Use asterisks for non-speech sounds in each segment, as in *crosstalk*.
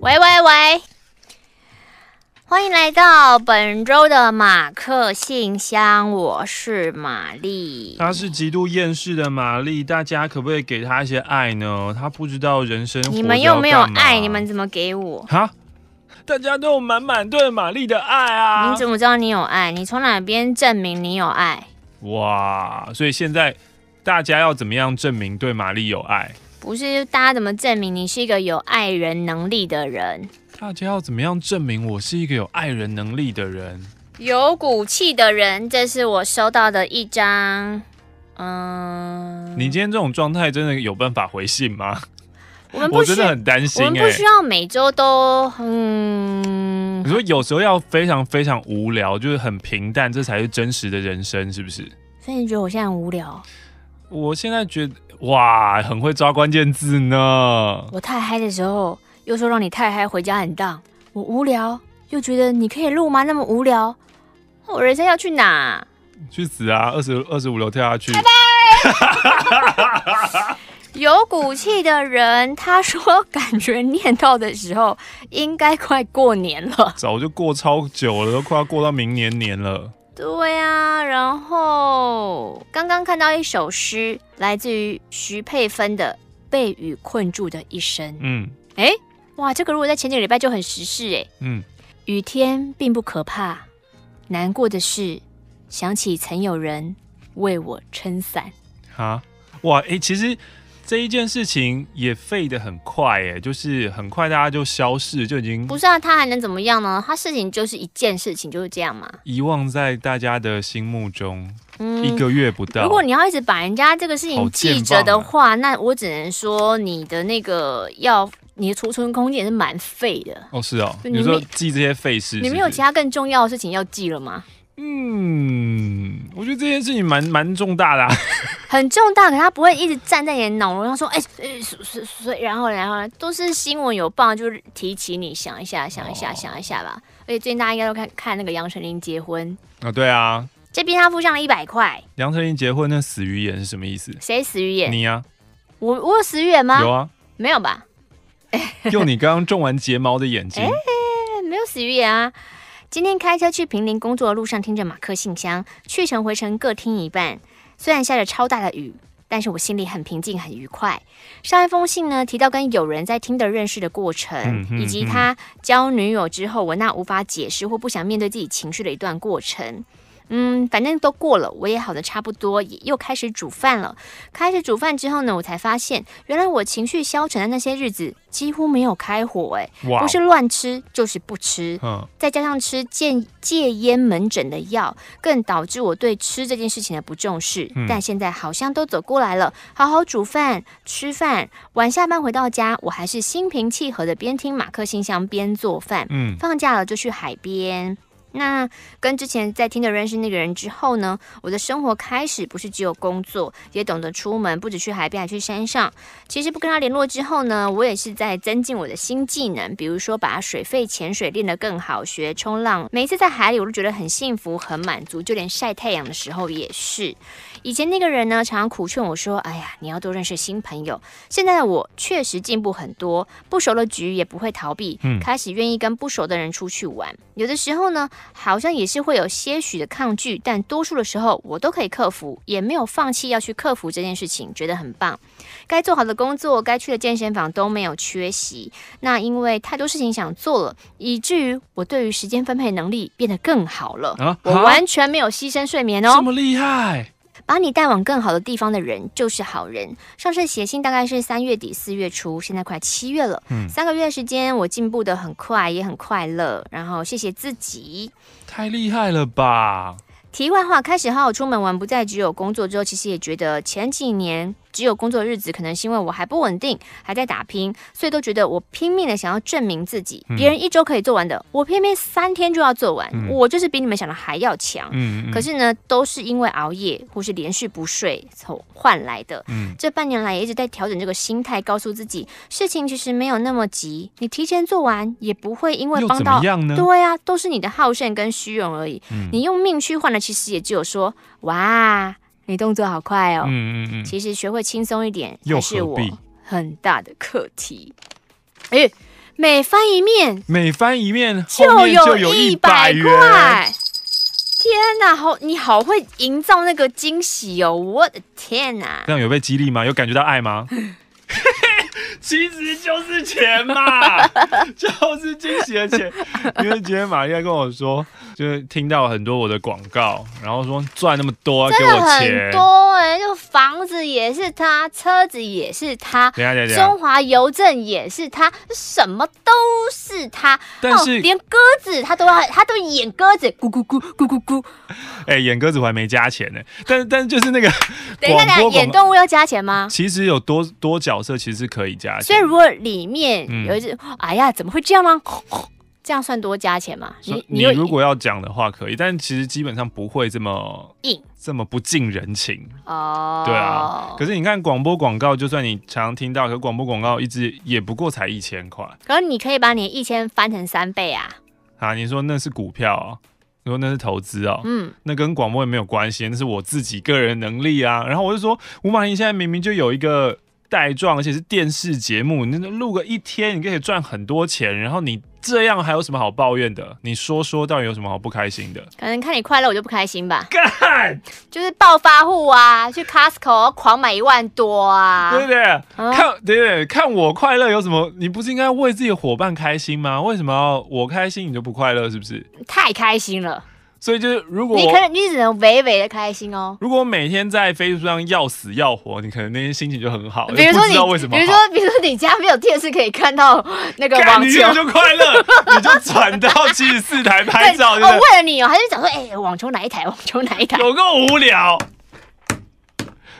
喂喂喂！欢迎来到本周的马克信箱，我是玛丽。她是极度厌世的玛丽，大家可不可以给她一些爱呢？她不知道人生。你们又没有爱，你们怎么给我？哈？大家都有满满对玛丽的爱啊！你怎么知道你有爱？你从哪边证明你有爱？哇！所以现在大家要怎么样证明对玛丽有爱？不是大家怎么证明你是一个有爱人能力的人？大家要怎么样证明我是一个有爱人能力的人？有骨气的人。这是我收到的一张，嗯。你今天这种状态真的有办法回信吗？我们不需我真的很担心、欸。我们不需要每周都，嗯。你说有时候要非常非常无聊，就是很平淡，这才是真实的人生，是不是？所以你觉得我现在很无聊？我现在觉得。哇，很会抓关键字呢！我太嗨的时候，又说让你太嗨，回家很荡。我无聊，又觉得你可以录吗？那么无聊，我人生要去哪？去死啊！二十二十五楼跳下去。拜拜。*laughs* 有骨气的人，他说感觉念到的时候，应该快过年了。早就过超久了，都快要过到明年年了。对啊，然后刚刚看到一首诗，来自于徐佩芬的《被雨困住的一生》。嗯，哎，哇，这个如果在前几个礼拜就很时事哎。嗯，雨天并不可怕，难过的是想起曾有人为我撑伞。哈，哇，哎，其实。这一件事情也废得很快，哎，就是很快大家就消失，就已经不是啊，他还能怎么样呢？他事情就是一件事情，就是这样嘛，遗忘在大家的心目中，嗯，一个月不到。如果你要一直把人家这个事情记着的话，啊，那我只能说你的那个要你的储存空间也是蛮废的。哦，是哦，你说记这些废事你没有其他更重要的事情要记了吗？嗯，我觉得这件事情蛮蛮重大的，啊，*laughs* 很重大，可他不会一直站在你的脑中，他说，哎、欸，所所所以，然后然后都是新闻有报，就是提起你想一下，想一下，哦，想一下吧。而且最近大家应该都看看那个杨丞琳结婚啊，对啊，这边他付上了一百块。杨丞琳结婚那死鱼眼是什么意思？谁死鱼眼？你呀，啊？我我有死鱼眼吗？有啊，没有吧？*laughs* 用你刚刚种完睫毛的眼睛，*laughs* 哎，没有死鱼眼啊。今天开车去平林工作的路上，听着马克信箱，去程回程各听一半。虽然下着超大的雨，但是我心里很平静，很愉快。上一封信呢，提到跟友人在 Tinder 认识的过程，嗯嗯嗯，以及他交女友之后，我那无法解释或不想面对自己情绪的一段过程。嗯，反正都过了，我也好的差不多，也又开始煮饭了。开始煮饭之后呢，我才发现，原来我情绪消沉的那些日子几乎没有开火，哎，不是乱吃就是不吃，嗯，再加上吃戒戒烟门诊的药，更导致我对吃这件事情的不重视。嗯，但现在好像都走过来了，好好煮饭吃饭，晚下班回到家，我还是心平气和的边听马克信箱边做饭。嗯，放假了就去海边。那跟之前在听的认识那个人之后呢，我的生活开始不是只有工作，也懂得出门，不止去海边，还去山上。其实不跟他联络之后呢，我也是在增进我的新技能，比如说把水肺潜水练得更好，学冲浪。每一次在海里，我都觉得很幸福、很满足，就连晒太阳的时候也是。以前那个人呢，常常苦劝我说：“哎呀，你要多认识新朋友。”现在的我确实进步很多，不熟的局也不会逃避，嗯，开始愿意跟不熟的人出去玩。有的时候呢，好像也是会有些许的抗拒，但多数的时候我都可以克服，也没有放弃要去克服这件事情，觉得很棒。该做好的工作，该去的健身房都没有缺席。那因为太多事情想做了，以至于我对于时间分配能力变得更好了。啊，我完全没有牺牲睡眠哦，这么厉害！把你带往更好的地方的人就是好人。上次写信大概是三月底四月初，现在快七月了，嗯，三个月的时间我进步的很快，也很快乐。然后谢谢自己，太厉害了吧！题外话，开始好好出门玩，不再只有工作之后，其实也觉得前几年。只有工作日子，可能是因为我还不稳定，还在打拼，所以都觉得我拼命的想要证明自己。别人一周可以做完的，我偏偏三天就要做完，嗯、我就是比你们想的还要强。可是呢，都是因为熬夜或是连续不睡从换来的。嗯、这半年来也一直在调整这个心态，告诉自己事情其实没有那么急，你提前做完也不会因为帮到。对啊，都是你的好胜跟虚荣而已。嗯、你用命去换的，其实也只有说哇。你动作好快哦。嗯嗯嗯。其实学会轻松一点，又是我很大的课题。哎，每翻一面，每翻一面就有一百块。天哪，好，你好会营造那个惊喜哦！我的天哪，这样有被激励吗？有感觉到爱吗？*laughs* 其实就是钱嘛，*laughs* 就是惊喜的钱。因为今天玛丽亚跟我说，就是听到很多我的广告，然后说赚那么多啊给我钱，很多哎、欸，就房子也是他，车子也是他，等下等下，中华邮政也是他，什么都是他。但是、哦、连鸽子他都要，他都演鸽子，咕咕咕咕咕咕。哎、欸，演鸽子我还没加钱呢，但是但是就是那个，*laughs* 等一下，等一下，演动物要加钱吗？其实有多多角色，其实是可以加钱。所以如果里面有一只，嗯、哎呀，怎么会这样呢？这样算多加钱吗？你你如果要讲的话可以，但其实基本上不会这么硬，这么不近人情哦。对啊，可是你看广播广告，就算你常听到，可广播广告一直也不过才一千块。可是你可以把你一千翻成三倍啊！啊，你说那是股票啊？你说那是投资哦？嗯，那跟广播也没有关系，那是我自己个人能力啊。然后我就说，吴马英现在明明就有一个。带状，而且是电视节目，你录个一天，你可以赚很多钱。然后你这样还有什么好抱怨的？你说说，到底有什么好不开心的？可能看你快乐，我就不开心吧。干，就是暴发户啊，去 Costco 狂买一万多啊，对不对？啊、看，对对，看我快乐有什么？你不是应该为自己的伙伴开心吗？为什么要我开心你就不快乐？是不是？太开心了。所以就是，如果你可能你只能微微的开心哦。如果每天在 Facebook 上要死要活，你可能那天心情就很好。比如说你，为什么？比如说，比如说你家没有电视可以看到那个网球，你就快乐，你就转到七十四台拍照。*laughs* 哦，为了你哦，还是讲说，哎、欸，网球哪一台？网球哪一台？有够无聊！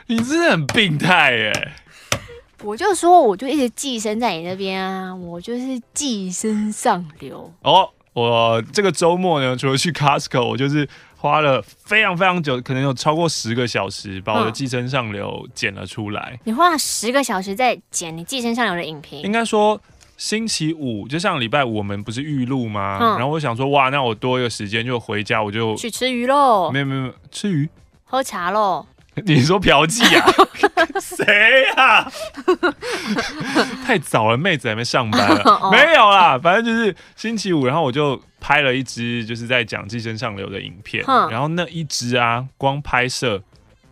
你真的很病态哎！我就说，我就一直寄生在你那边啊，我就是寄生上流哦。我这个周末呢，除了去 Costco，我就是花了非常非常久，可能有超过十个小时，把我的寄生上流剪了出来。嗯、你花了十个小时在剪你寄生上流的影评？应该说，星期五就像礼拜五，我们不是预录吗？嗯、然后我想说，哇，那我多一个时间就回家，我就去吃鱼喽。没有没有没有，吃鱼，喝茶喽。*laughs* 你说嫖妓啊？*laughs* 谁啊？太早了，妹子还没上班了。*laughs* 哦、没有啦，反正就是星期五，然后我就拍了一支，就是在讲寄生上流的影片。然后那一支啊，光拍摄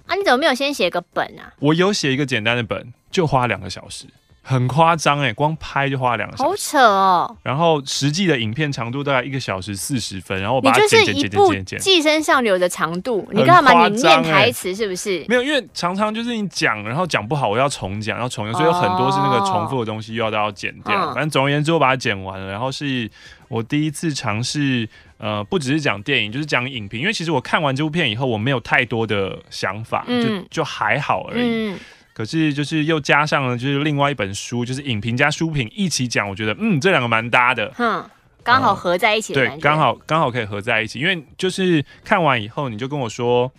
啊，你怎么没有先写个本啊？我有写一个简单的本，就花两个小时。很夸张哎，光拍就花两个小时，好扯哦。然后实际的影片长度大概一个小时四十分，然后我把它剪剪剪剪剪剪。寄生上流的长度，你干嘛？你念台词是不是？没有，因为常常就是你讲，然后讲不好，我要重讲，要重讲，所以有很多是那个重复的东西，又要都要剪掉。哦、反正总而言之，我把它剪完了。然后是我第一次尝试，呃，不只是讲电影，就是讲影评。因为其实我看完这部片以后，我没有太多的想法，嗯、就就还好而已。嗯可是就是又加上了，就是另外一本书，就是影评加书评一起讲，我觉得嗯，这两个蛮搭的，哼，刚好合在一起。对，刚好刚好可以合在一起，因为就是看完以后，你就跟我说，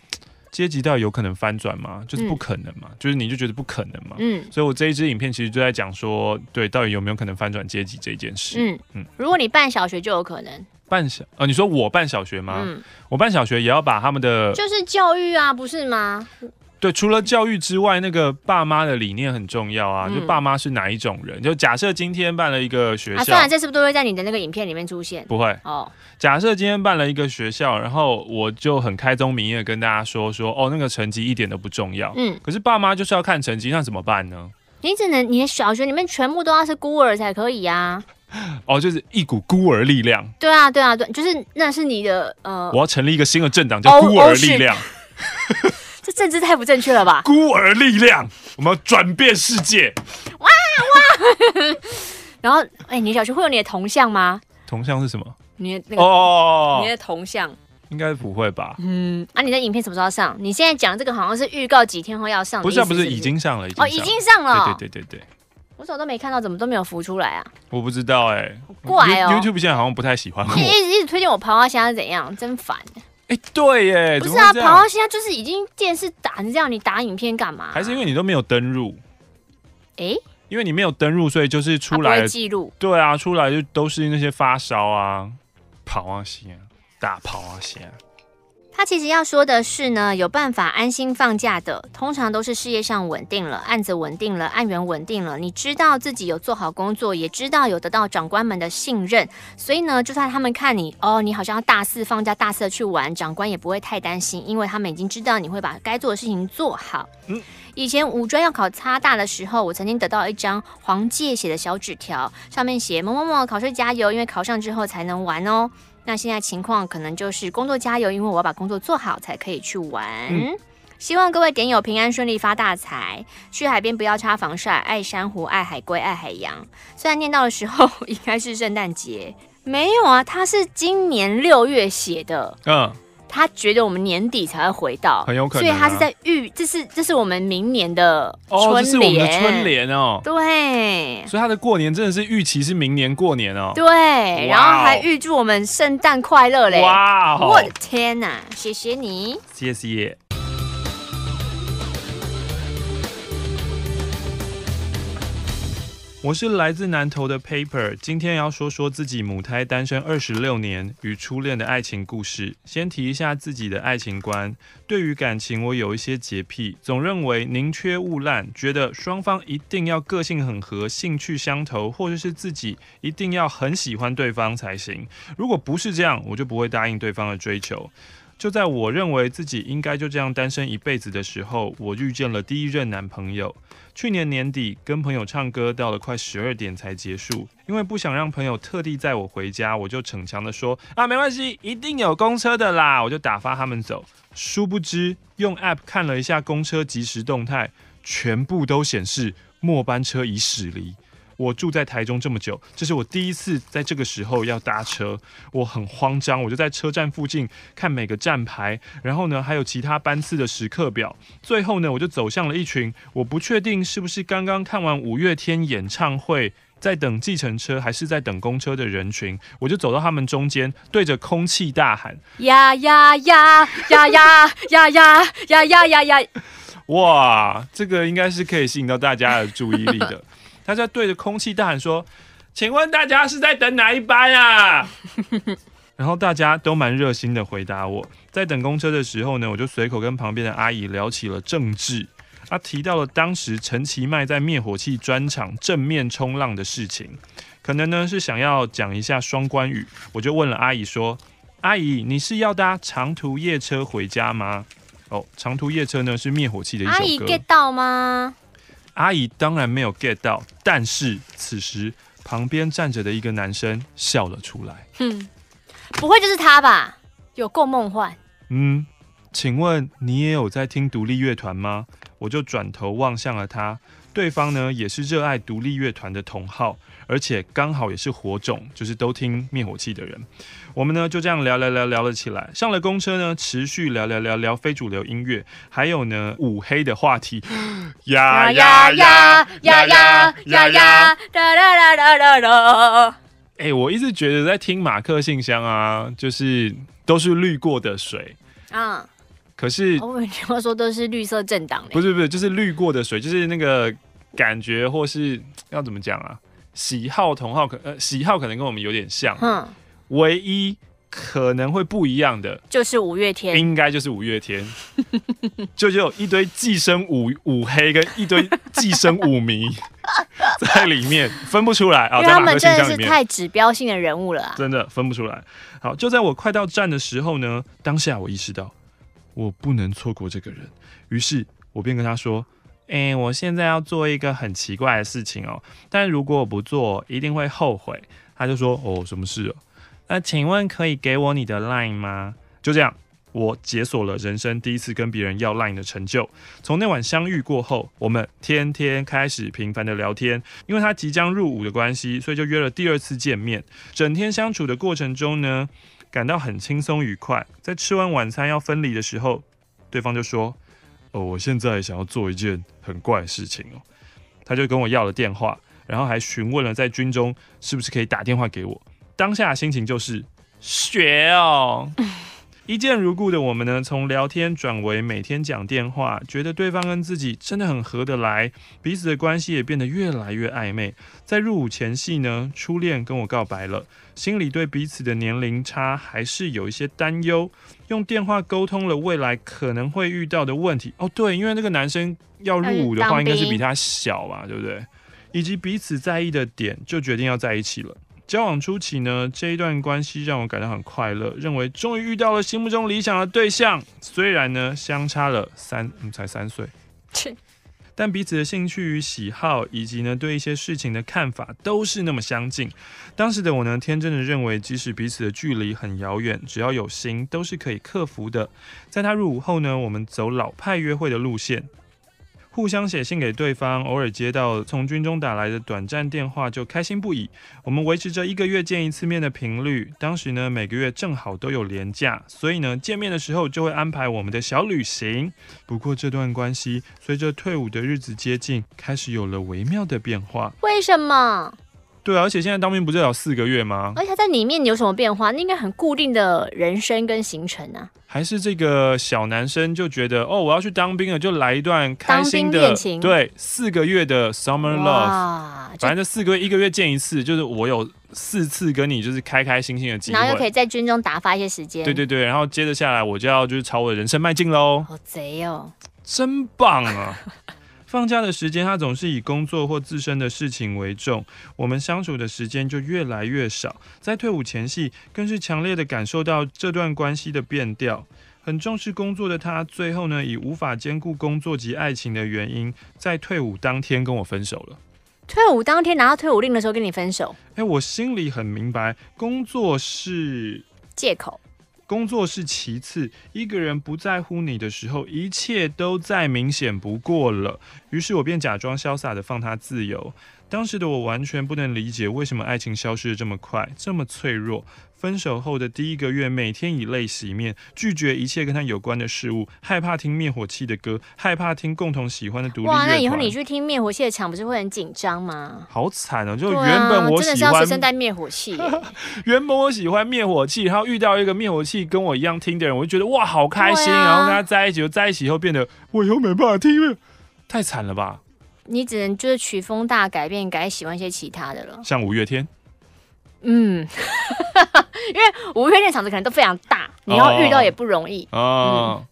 阶级到底有可能翻转吗？就是不可能嘛，嗯、就是你就觉得不可能嘛，嗯，所以我这一支影片其实就在讲说，对，到底有没有可能翻转阶级这件事？嗯嗯，嗯如果你办小学就有可能办小，呃，你说我办小学吗？嗯，我办小学也要把他们的，就是教育啊，不是吗？对，除了教育之外，那个爸妈的理念很重要啊。嗯、就爸妈是哪一种人？就假设今天办了一个学校，啊、算了，这是不是都会在你的那个影片里面出现？不会哦。假设今天办了一个学校，然后我就很开宗明义的跟大家说说，哦，那个成绩一点都不重要。嗯。可是爸妈就是要看成绩，那怎么办呢？你只能你的小学里面全部都要是孤儿才可以啊。*laughs* 哦，就是一股孤儿力量。对啊，对啊，对，就是那是你的呃。我要成立一个新的政党，叫孤儿力量。*laughs* 这政治太不正确了吧？孤儿力量，我们要转变世界！哇哇！*laughs* 然后，哎、欸，你小学会有你的铜像吗？铜像是什么？你的那个哦，你的铜像应该不会吧？嗯，啊，你的影片什么时候要上？你现在讲这个好像是预告几天后要上，不是、啊？不是，已经上了，已经上了。哦，已经上了。对对对对对，我怎么都没看到，怎么都没有浮出来啊？我不知道哎、欸，怪哦。YouTube 现在好像不太喜欢我，一直一直推荐我爬花虾是怎样？真烦。哎、欸，对耶，不是啊，跑到现在就是已经电视打成这样，你打影片干嘛、啊？还是因为你都没有登入？哎、欸，因为你没有登入，所以就是出来记录。对啊，出来就都是那些发烧啊、跑啊、线、大跑啊、线。他其实要说的是呢，有办法安心放假的，通常都是事业上稳定了，案子稳定了，案源稳定了。你知道自己有做好工作，也知道有得到长官们的信任，所以呢，就算他们看你哦，你好像要大肆放假、大肆的去玩，长官也不会太担心，因为他们已经知道你会把该做的事情做好。嗯，以前五专要考差大的时候，我曾经得到一张黄介写的小纸条，上面写某某某考试加油，因为考上之后才能玩哦。那现在情况可能就是工作加油，因为我要把工作做好才可以去玩。嗯、希望各位点友平安顺利发大财，去海边不要擦防晒，爱珊瑚，爱海龟，爱海洋。虽然念到的时候 *laughs* 应该是圣诞节，没有啊，他是今年六月写的。嗯。他觉得我们年底才会回到，很有可能、啊，所以他是在预，这是这是我们明年的春联，哦，这是我们的春联哦，对，所以他的过年真的是预期是明年过年哦，对，然后还预祝我们圣诞快乐嘞，哇、哦，我的天哪，谢谢你，谢谢。我是来自南投的 Paper，今天要说说自己母胎单身二十六年与初恋的爱情故事。先提一下自己的爱情观，对于感情我有一些洁癖，总认为宁缺毋滥，觉得双方一定要个性很合、兴趣相投，或者是自己一定要很喜欢对方才行。如果不是这样，我就不会答应对方的追求。就在我认为自己应该就这样单身一辈子的时候，我遇见了第一任男朋友。去年年底跟朋友唱歌，到了快十二点才结束。因为不想让朋友特地载我回家，我就逞强的说啊，没关系，一定有公车的啦，我就打发他们走。殊不知用 App 看了一下公车即时动态，全部都显示末班车已驶离。我住在台中这么久，这是我第一次在这个时候要搭车，我很慌张，我就在车站附近看每个站牌，然后呢，还有其他班次的时刻表。最后呢，我就走向了一群我不确定是不是刚刚看完五月天演唱会，在等计程车还是在等公车的人群，我就走到他们中间，对着空气大喊：*laughs* 呀呀呀呀呀呀呀呀呀呀呀！哇，这个应该是可以吸引到大家的注意力的。他在对着空气大喊说：“请问大家是在等哪一班啊？” *laughs* 然后大家都蛮热心的回答我。在等公车的时候呢，我就随口跟旁边的阿姨聊起了政治。他提到了当时陈其迈在灭火器专场正面冲浪的事情，可能呢是想要讲一下双关语。我就问了阿姨说：“阿姨，你是要搭长途夜车回家吗？”哦，长途夜车呢是灭火器的一首歌。阿姨 get 到吗？阿姨当然没有 get 到，但是此时旁边站着的一个男生笑了出来。哼，不会就是他吧？有够梦幻。嗯，请问你也有在听独立乐团吗？我就转头望向了他，对方呢也是热爱独立乐团的同好。而且刚好也是火种，就是都听灭火器的人。我们呢就这样聊聊聊聊了起来。上了公车呢，持续聊聊聊聊非主流音乐，还有呢五黑的话题。*gasps* 呀呀呀呀呀呀呀！哒哒哒哒哒！哎，我一直觉得在听马克信箱啊，就是都是滤过的水啊。可是我们听说都是绿色政党。不是不是，就是滤过的水，就是那个感觉，或是要怎么讲啊？喜好同好可呃喜好可能跟我们有点像，嗯，唯一可能会不一样的就是五月天，应该就是五月天，*laughs* 就就有一堆寄生五五黑跟一堆寄生五迷 *laughs* 在里面分不出来。啊，因为他们真的是太指标性的人物了啊，真的分不出来。好，就在我快到站的时候呢，当下我意识到我不能错过这个人，于是我便跟他说。哎、欸，我现在要做一个很奇怪的事情哦，但如果我不做，一定会后悔。他就说：“哦，什么事哦？那请问可以给我你的 line 吗？”就这样，我解锁了人生第一次跟别人要 line 的成就。从那晚相遇过后，我们天天开始频繁的聊天。因为他即将入伍的关系，所以就约了第二次见面。整天相处的过程中呢，感到很轻松愉快。在吃完晚餐要分离的时候，对方就说。哦，我现在想要做一件很怪的事情哦，他就跟我要了电话，然后还询问了在军中是不是可以打电话给我。当下心情就是学哦，*laughs* 一见如故的我们呢，从聊天转为每天讲电话，觉得对方跟自己真的很合得来，彼此的关系也变得越来越暧昧。在入伍前夕呢，初恋跟我告白了，心里对彼此的年龄差还是有一些担忧。用电话沟通了未来可能会遇到的问题。哦，对，因为那个男生要入伍的话，应该是比他小吧，对不对？以及彼此在意的点，就决定要在一起了。交往初期呢，这一段关系让我感到很快乐，认为终于遇到了心目中理想的对象。虽然呢，相差了三，嗯，才三岁，但彼此的兴趣与喜好，以及呢对一些事情的看法，都是那么相近。当时的我呢，天真的认为，即使彼此的距离很遥远，只要有心，都是可以克服的。在他入伍后呢，我们走老派约会的路线。互相写信给对方，偶尔接到从军中打来的短暂电话就开心不已。我们维持着一个月见一次面的频率。当时呢，每个月正好都有连假，所以呢，见面的时候就会安排我们的小旅行。不过这段关系随着退伍的日子接近，开始有了微妙的变化。为什么？对啊，而且现在当兵不是要四个月吗？而且他在里面有什么变化？那应该很固定的人生跟行程啊。还是这个小男生就觉得哦，我要去当兵了，就来一段开心的恋情。对，四个月的 summer love，反正这四个月一个月见一次，就是我有四次跟你就是开开心心的机会，然后又可以在军中打发一些时间。对对对，然后接着下来我就要就是朝我的人生迈进喽。好贼哦，真棒啊！*laughs* 放假的时间，他总是以工作或自身的事情为重，我们相处的时间就越来越少。在退伍前夕，更是强烈的感受到这段关系的变调。很重视工作的他，最后呢，以无法兼顾工作及爱情的原因，在退伍当天跟我分手了。退伍当天拿到退伍令的时候跟你分手？哎，我心里很明白，工作是借口。工作是其次，一个人不在乎你的时候，一切都再明显不过了。于是我便假装潇洒的放他自由。当时的我完全不能理解，为什么爱情消失的这么快，这么脆弱。分手后的第一个月，每天以泪洗面，拒绝一切跟他有关的事物，害怕听灭火器的歌，害怕听共同喜欢的独立乐。哇，那以后你去听灭火器的场，不是会很紧张吗？好惨哦！就原本我喜欢，啊、真的是要随身带灭火器。*laughs* 原本我喜欢灭火器，然后遇到一个灭火器跟我一样听的人，我就觉得哇，好开心。啊、然后跟他在一起，就在一起以后变得我以后没办法听了，太惨了吧？你只能就是曲风大改变，改喜欢一些其他的了，像五月天。嗯，*laughs* 因为五月天场子可能都非常大，你要遇到也不容易。哦，哦嗯、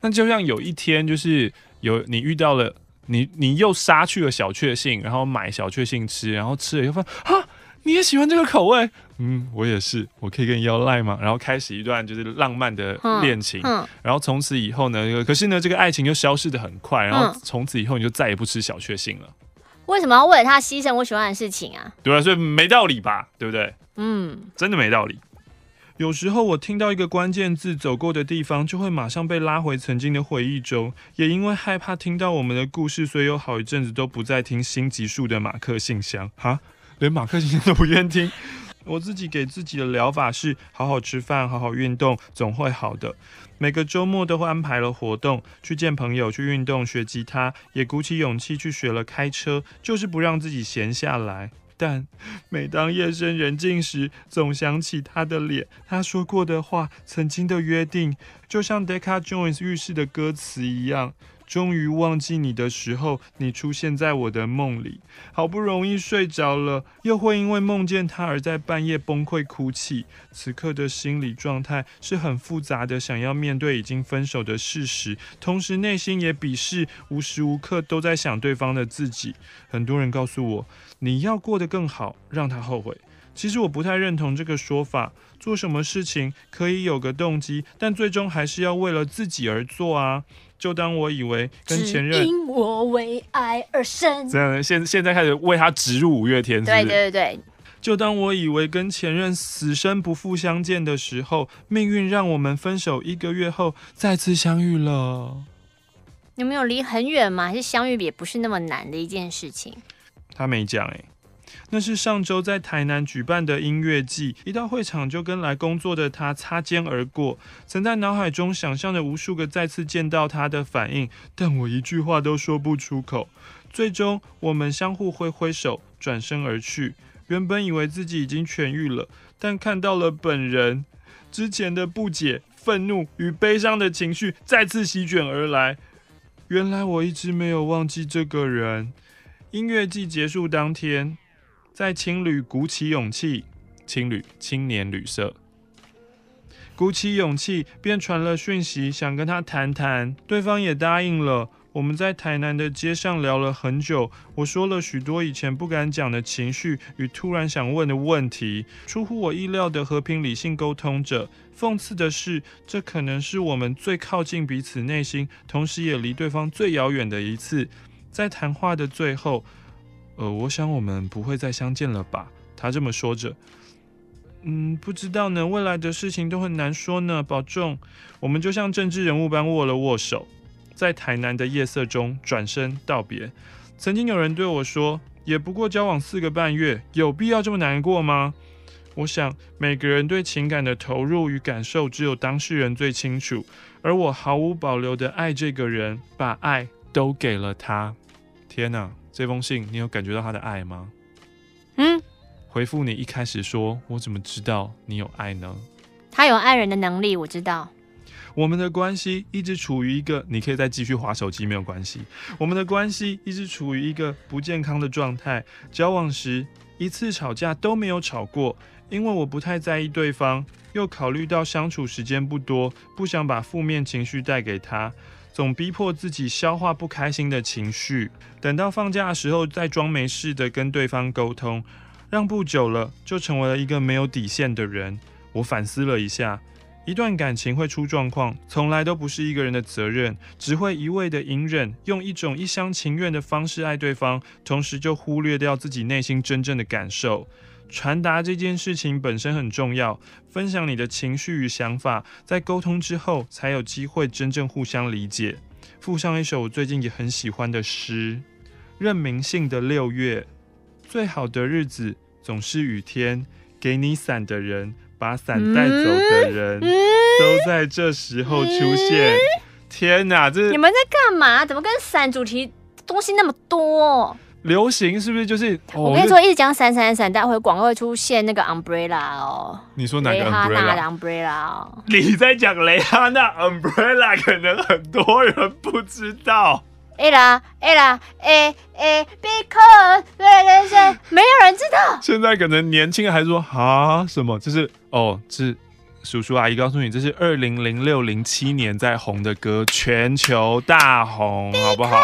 那就像有一天，就是有你遇到了，你你又杀去了小确幸，然后买小确幸吃，然后吃了以后发现啊。你也喜欢这个口味？嗯，我也是。我可以跟你要赖吗？然后开始一段就是浪漫的恋情。嗯嗯、然后从此以后呢？可是呢，这个爱情就消失的很快。然后从此以后，你就再也不吃小确幸了。为什么要为了他牺牲我喜欢的事情啊？对啊，所以没道理吧？对不对？嗯，真的没道理。有时候我听到一个关键字走过的地方，就会马上被拉回曾经的回忆中。也因为害怕听到我们的故事，所以有好一阵子都不再听新集数的马克信箱。哈？连马克信箱都不愿听，我自己给自己的疗法是好好吃饭，好好运动，总会好的。每个周末都会安排了活动，去见朋友，去运动，学吉他，也鼓起勇气去学了开车，就是不让自己闲下来。但每当夜深人静时，总想起他的脸，他说过的话，曾经的约定，就像 Decca Jones 浴室的歌词一样。终于忘记你的时候，你出现在我的梦里。好不容易睡着了，又会因为梦见他而在半夜崩溃哭泣。此刻的心理状态是很复杂的，想要面对已经分手的事实，同时内心也鄙视无时无刻都在想对方的自己。很多人告诉我，你要过得更好，让他后悔。其实我不太认同这个说法。做什么事情可以有个动机，但最终还是要为了自己而做啊。就当我以为跟前任因我为爱而生，这样现现在开始为他植入五月天是是？对对对。就当我以为跟前任死生不复相见的时候，命运让我们分手一个月后再次相遇了。你们有离很远吗？还是相遇也不是那么难的一件事情？他没讲哎。那是上周在台南举办的音乐季，一到会场就跟来工作的他擦肩而过，曾在脑海中想象着无数个再次见到他的反应，但我一句话都说不出口。最终，我们相互挥挥手，转身而去。原本以为自己已经痊愈了，但看到了本人，之前的不解、愤怒与悲伤的情绪再次席卷而来。原来我一直没有忘记这个人。音乐季结束当天，在青旅鼓起勇气，青旅青年旅社，鼓起勇气便传了讯息，想跟他谈谈，对方也答应了。我们在台南的街上聊了很久，我说了许多以前不敢讲的情绪与突然想问的问题，出乎我意料的和平理性沟通着。讽刺的是，这可能是我们最靠近彼此内心，同时也离对方最遥远的一次。在谈话的最后，呃，我想我们不会再相见了吧？他这么说着。嗯，不知道呢，未来的事情都很难说呢。保重。我们就像政治人物般握了握手。在台南的夜色中转身道别。曾经有人对我说：“也不过交往四个半月，有必要这么难过吗？”我想，每个人对情感的投入与感受，只有当事人最清楚。而我毫无保留的爱这个人，把爱都给了他。天哪，这封信你有感觉到他的爱吗？嗯。回复你一开始说：“我怎么知道你有爱呢？”他有爱人的能力，我知道。我们的关系一直处于一个，你可以再继续划手机没有关系。我们的关系一直处于一个不健康的状态。交往时一次吵架都没有吵过，因为我不太在意对方，又考虑到相处时间不多，不想把负面情绪带给他，总逼迫自己消化不开心的情绪，等到放假的时候再装没事的跟对方沟通，让步久了就成为了一个没有底线的人。我反思了一下。一段感情会出状况，从来都不是一个人的责任，只会一味的隐忍，用一种一厢情愿的方式爱对方，同时就忽略掉自己内心真正的感受。传达这件事情本身很重要，分享你的情绪与想法，在沟通之后才有机会真正互相理解。附上一首我最近也很喜欢的诗：任明信的六月，最好的日子总是雨天，给你伞的人。把伞带走的人都在这时候出现。天哪，这你们在干嘛？怎么跟伞主题东西那么多？流行是不是就是？我跟你说，一直讲闪闪闪，待会广告会出现那个 umbrella 哦。你说哪个 umbrella？雷哈娜的 umbrella。你在讲雷哈娜 umbrella，*laughs* 可能很多人不知道。ella ella 哎哎，because 对对对，没有人知道。现在可能年轻人还说啊什么？就是哦，是叔叔阿姨告诉你，这是二零零六零七年在红的歌，全球大红，好不好？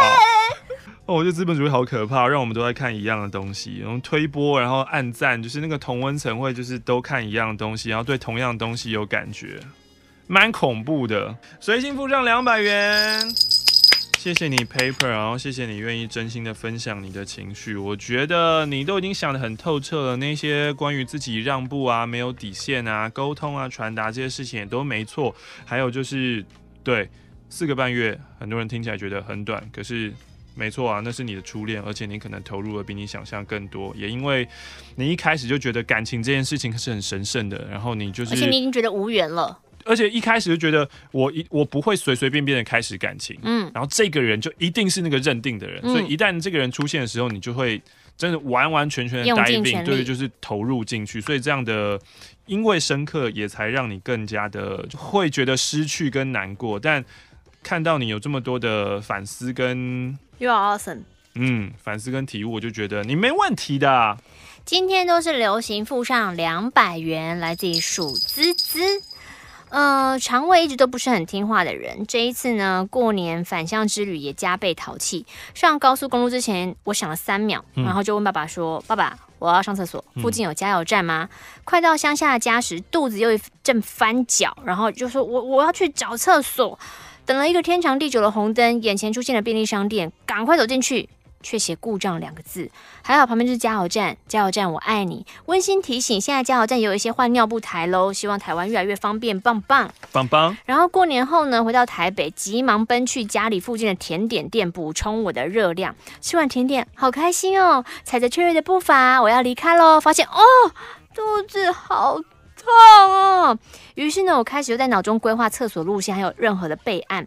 我觉得资本主义好可怕，让我们都在看一样的东西，然后推波，然后按赞，就是那个同温层会就是都看一样的东西，然后对同样的东西有感觉，蛮恐怖的。随心付上两百元。谢谢你，Paper，然后谢谢你愿意真心的分享你的情绪。我觉得你都已经想得很透彻了，那些关于自己让步啊、没有底线啊、沟通啊、传达这些事情也都没错。还有就是，对，四个半月，很多人听起来觉得很短，可是没错啊，那是你的初恋，而且你可能投入了比你想象更多。也因为你一开始就觉得感情这件事情是很神圣的，然后你就是，而且你已经觉得无缘了。而且一开始就觉得我一我不会随随便便的开始感情，嗯，然后这个人就一定是那个认定的人，嗯、所以一旦这个人出现的时候，你就会真的完完全全的 diving，对，就是投入进去。所以这样的因为深刻，也才让你更加的会觉得失去跟难过。但看到你有这么多的反思跟，You are awesome，嗯，反思跟体悟，我就觉得你没问题的。今天都是流行附上两百元，来自于鼠滋滋。呃，肠胃一直都不是很听话的人，这一次呢，过年返乡之旅也加倍淘气。上高速公路之前，我想了三秒，嗯、然后就问爸爸说：“爸爸，我要上厕所，附近有加油站吗？”嗯、快到乡下的家时，肚子又一阵翻搅，然后就说：“我我要去找厕所。”等了一个天长地久的红灯，眼前出现了便利商店，赶快走进去。却写故障两个字，还好旁边就是加油站，加油站我爱你。温馨提醒，现在加油站也有一些换尿布台喽，希望台湾越来越方便，棒棒棒棒。然后过年后呢，回到台北，急忙奔去家里附近的甜点店补充我的热量。吃完甜点，好开心哦，踩着雀跃的步伐，我要离开喽。发现哦，肚子好痛哦。于是呢，我开始又在脑中规划厕所路线，还有任何的备案。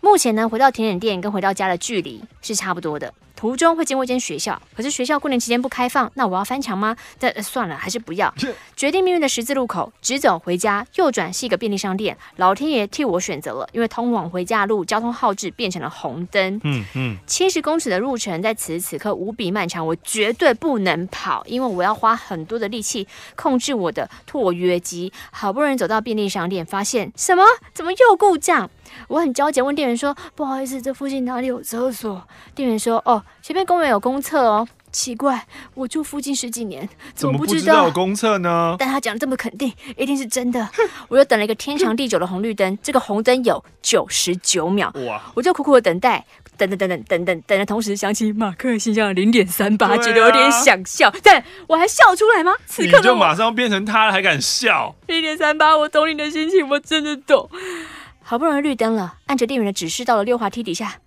目前呢，回到甜点店跟回到家的距离是差不多的。途中会经过一间学校，可是学校过年期间不开放，那我要翻墙吗？这、呃、算了，还是不要。决定命运的十字路口，直走回家，右转是一个便利商店。老天爷替我选择了，因为通往回家的路交通号志变成了红灯。嗯嗯，七十公尺的路程在此时此刻无比漫长，我绝对不能跑，因为我要花很多的力气控制我的括约机。好不容易走到便利商店，发现什么？怎么又故障？我很焦急，问店员说：“不好意思，这附近哪里有厕所？”店员说：“哦，前面公园有公厕哦。”奇怪，我住附近十几年，怎么不知道，知道有公厕呢？但他讲的这么肯定，一定是真的。*laughs* 我又等了一个天长地久的红绿灯，*laughs* 这个红灯有九十九秒，哇！我就苦苦的等待，等等等等等等等的同时，想起马克信箱的零点三八，觉得有点想笑，但我还笑出来吗？此刻你就马上变成他了，还敢笑？零点三八，我懂你的心情，我真的懂。好不容易绿灯了，按着店员的指示到了溜滑梯底下，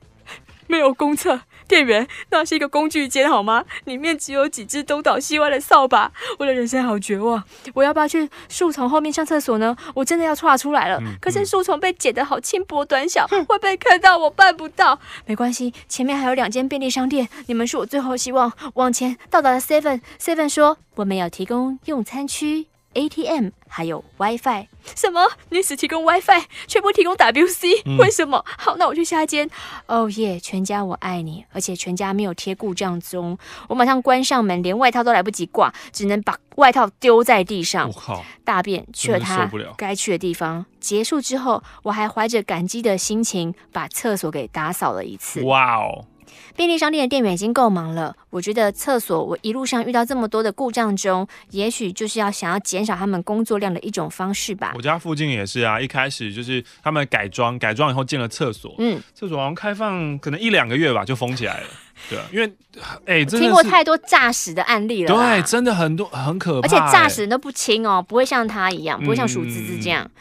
没有公厕。店员，那是一个工具间好吗？里面只有几只东倒西歪的扫把。我的人生好绝望，我要不要去树丛后面上厕所呢？我真的要窜出来了，嗯、可是树丛被剪得好轻薄短小，嗯、会被看到，我办不到。没关系，前面还有两间便利商店，你们是我最后希望。往前到达了 Seven，Seven 说我们要提供用餐区。ATM 还有 WiFi，什么？你只提供 WiFi，却不提供 WC？、嗯、为什么？好，那我去下一间。哦耶！全家我爱你，而且全家没有贴故障中。我马上关上门，连外套都来不及挂，只能把外套丢在地上。我靠！大便去了他该去的地方。结束之后，我还怀着感激的心情把厕所给打扫了一次。哇哦！便利商店的店员已经够忙了，我觉得厕所我一路上遇到这么多的故障中，也许就是要想要减少他们工作量的一种方式吧。我家附近也是啊，一开始就是他们改装，改装以后建了厕所，嗯，厕所好像开放可能一两个月吧，就封起来了。对啊，*laughs* 因为哎，真的听过太多诈死的案例了，对，真的很多很可怕，而且诈死人都不轻哦，不会像他一样，不会像鼠滋滋这样。嗯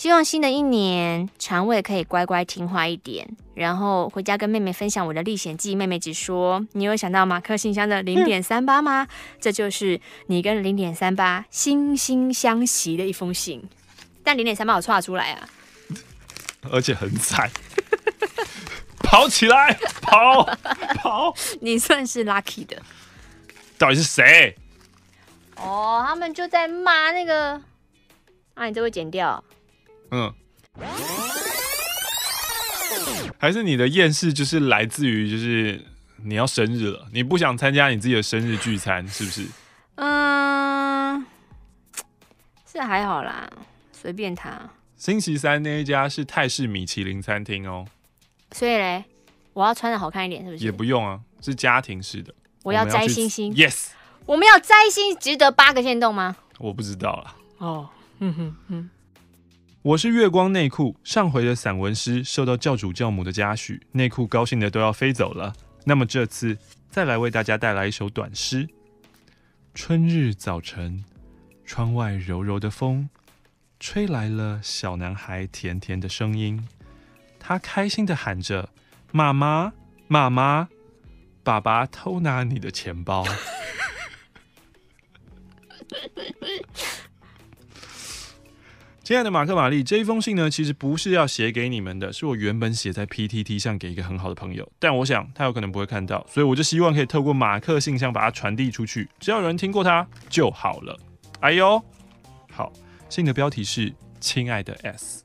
希望新的一年肠胃可以乖乖听话一点，然后回家跟妹妹分享我的历险记。妹妹只说：“你有想到马克信箱的零点三八吗？”嗯、这就是你跟零点三八惺惺相惜的一封信。但零点三八我画出来啊，而且很惨，跑起来，跑跑！*laughs* 你算是 lucky 的。到底是谁？哦，他们就在骂那个，啊，你这会剪掉。嗯，还是你的厌世就是来自于就是你要生日了，你不想参加你自己的生日聚餐，是不是？嗯，是还好啦，随便他。星期三那一家是泰式米其林餐厅哦，所以嘞，我要穿的好看一点，是不是？也不用啊，是家庭式的。我要摘星星，Yes，我们要摘星，值得八个限动吗？我不知道了。哦，嗯哼哼。我是月光内裤，上回的散文诗受到教主教母的嘉许，内裤高兴的都要飞走了。那么这次再来为大家带来一首短诗。春日早晨，窗外柔柔的风，吹来了小男孩甜甜的声音。他开心的喊着：“妈妈，妈妈，爸爸偷拿你的钱包。” *laughs* 亲爱的马克玛丽，这一封信呢，其实不是要写给你们的，是我原本写在 PTT 上给一个很好的朋友，但我想他有可能不会看到，所以我就希望可以透过马克信箱把它传递出去，只要有人听过它就好了。哎呦，好，信的标题是“亲爱的 S”。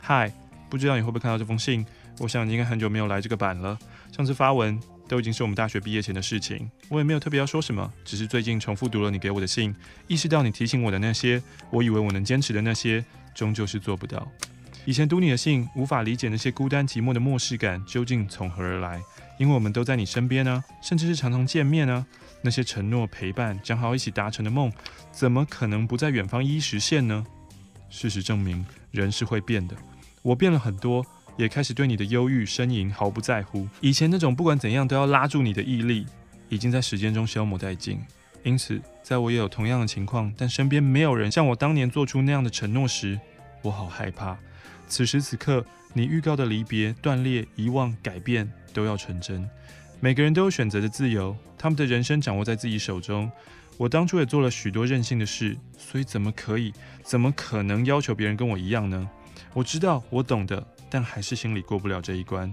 嗨，不知道你会不会看到这封信？我想你应该很久没有来这个版了，上次发文。都已经是我们大学毕业前的事情，我也没有特别要说什么，只是最近重复读了你给我的信，意识到你提醒我的那些，我以为我能坚持的那些，终究是做不到。以前读你的信，无法理解那些孤单寂寞的漠视感究竟从何而来，因为我们都在你身边呢，甚至是常常见面呢。那些承诺陪伴，讲好一起达成的梦，怎么可能不在远方一一实现呢？事实证明，人是会变的，我变了很多。也开始对你的忧郁呻吟毫不在乎。以前那种不管怎样都要拉住你的毅力，已经在时间中消磨殆尽。因此，在我也有同样的情况，但身边没有人像我当年做出那样的承诺时，我好害怕。此时此刻，你预告的离别、断裂、遗忘、改变都要成真。每个人都有选择的自由，他们的人生掌握在自己手中。我当初也做了许多任性的事，所以怎么可以、怎么可能要求别人跟我一样呢？我知道，我懂得。但还是心里过不了这一关。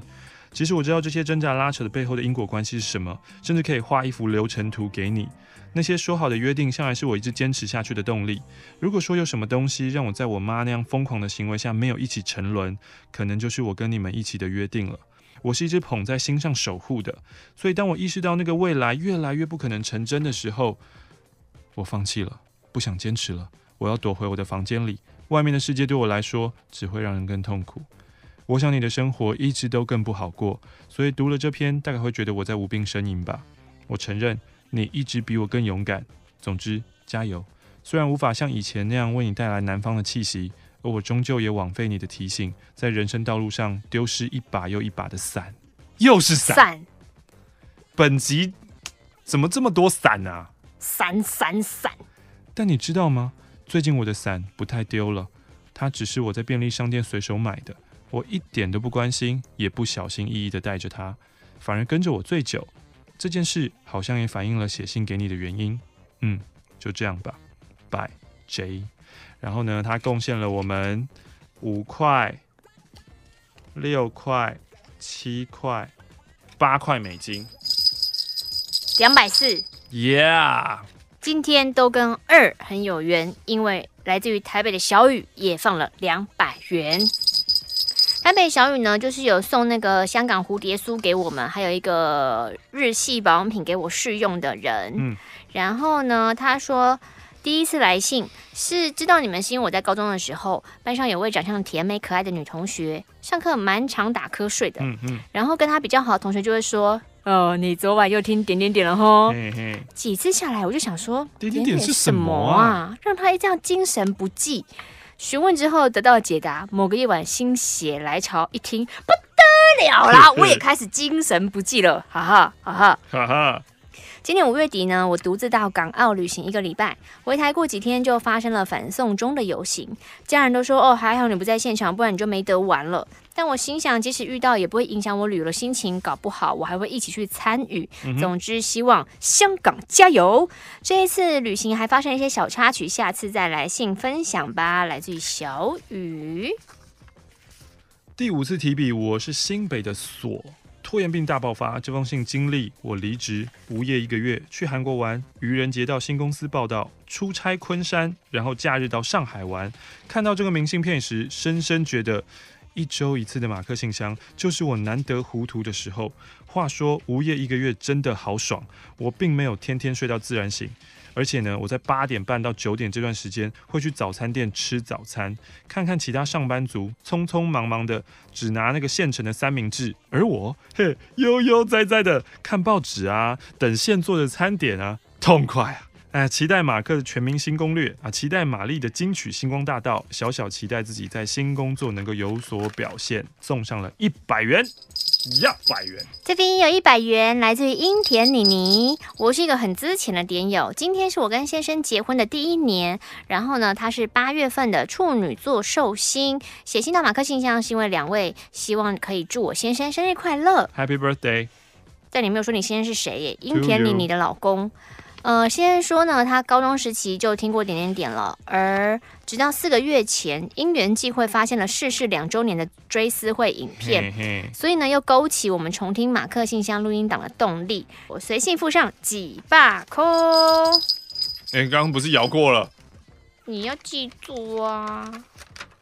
其实我知道这些挣扎拉扯的背后的因果关系是什么，甚至可以画一幅流程图给你。那些说好的约定，向来是我一直坚持下去的动力。如果说有什么东西让我在我妈那样疯狂的行为下没有一起沉沦，可能就是我跟你们一起的约定了。我是一直捧在心上守护的，所以当我意识到那个未来越来越不可能成真的时候，我放弃了，不想坚持了。我要躲回我的房间里，外面的世界对我来说只会让人更痛苦。我想你的生活一直都更不好过，所以读了这篇，大概会觉得我在无病呻吟吧。我承认。你一直比我更勇敢。总之，加油！虽然无法像以前那样为你带来南方的气息，而我终究也枉费你的提醒，在人生道路上丢失一把又一把的伞。又是伞！伞！本集怎么这么多伞啊？伞伞伞！但你知道吗？最近我的伞不太丢了，它只是我在便利商店随手买的，我一点都不关心，也不小心翼翼地带着他，反而跟着我最久。这件事好像也反映了写信给你的原因，嗯，就这样吧，By J。然后呢，他贡献了我们五块、六块、七块、八块美金，两百四。Yeah，今天都跟二很有缘，因为来自于台北的小雨也放了两百元。台北小雨呢，就是有送那个香港蝴蝶酥给我们，还有一个日系保养品给我试用的人。嗯，然后呢，他说第一次来信是知道你们是因为我在高中的时候，班上有位长相甜美可爱的女同学，上课蛮常打瞌睡的。嗯嗯，然后跟她比较好的同学就会说：“哦，你昨晚又听点点点了吼。”嘿嘿，几次下来，我就想说，点点点是什么啊？让他这样精神不济。询问之后得到解答，某个夜晚心血来潮，一听不得了啦，我也开始精神不济了，哈哈哈哈。哈哈。今年五月底呢，我独自到港澳旅行一个礼拜，回台过几天就发生了反送中的游行，家人都说哦，还好你不在现场，不然你就没得玩了。但我心想，即使遇到也不会影响我旅游的心情，搞不好我还会一起去参与。嗯、总之，希望香港加油！这一次旅行还发生一些小插曲，下次再来信分享吧。来自于小雨。第五次提笔，我是新北的锁拖延病大爆发。这封信经历我离职无业一个月，去韩国玩，愚人节到新公司报道，出差昆山，然后假日到上海玩。看到这个明信片时，深深觉得。一周一次的马克信箱，就是我难得糊涂的时候。话说无业一个月真的好爽，我并没有天天睡到自然醒，而且呢，我在八点半到九点这段时间会去早餐店吃早餐，看看其他上班族匆匆忙忙的只拿那个现成的三明治，而我嘿悠悠哉哉的看报纸啊，等现做的餐点啊，痛快啊！哎，期待马克的全明星攻略啊！期待玛丽的金曲星光大道，小小期待自己在新工作能够有所表现。送上了一百元，一百元。这边有一百元，来自于英田妮妮。我是一个很资浅的点友，今天是我跟先生结婚的第一年。然后呢，他是八月份的处女座寿星，写信到马克信箱是因为两位希望可以祝我先生生日快乐，Happy Birthday。但你没有说你先生是谁耶？英田妮妮的老公。呃，先生说呢，他高中时期就听过点点点了，而直到四个月前，因缘际会发现了逝世两周年的追思会影片，嘿嘿，所以呢，又勾起我们重听马克信箱录音档的动力。我随信附上几百块。哎，刚刚不是摇过了？你要记住啊。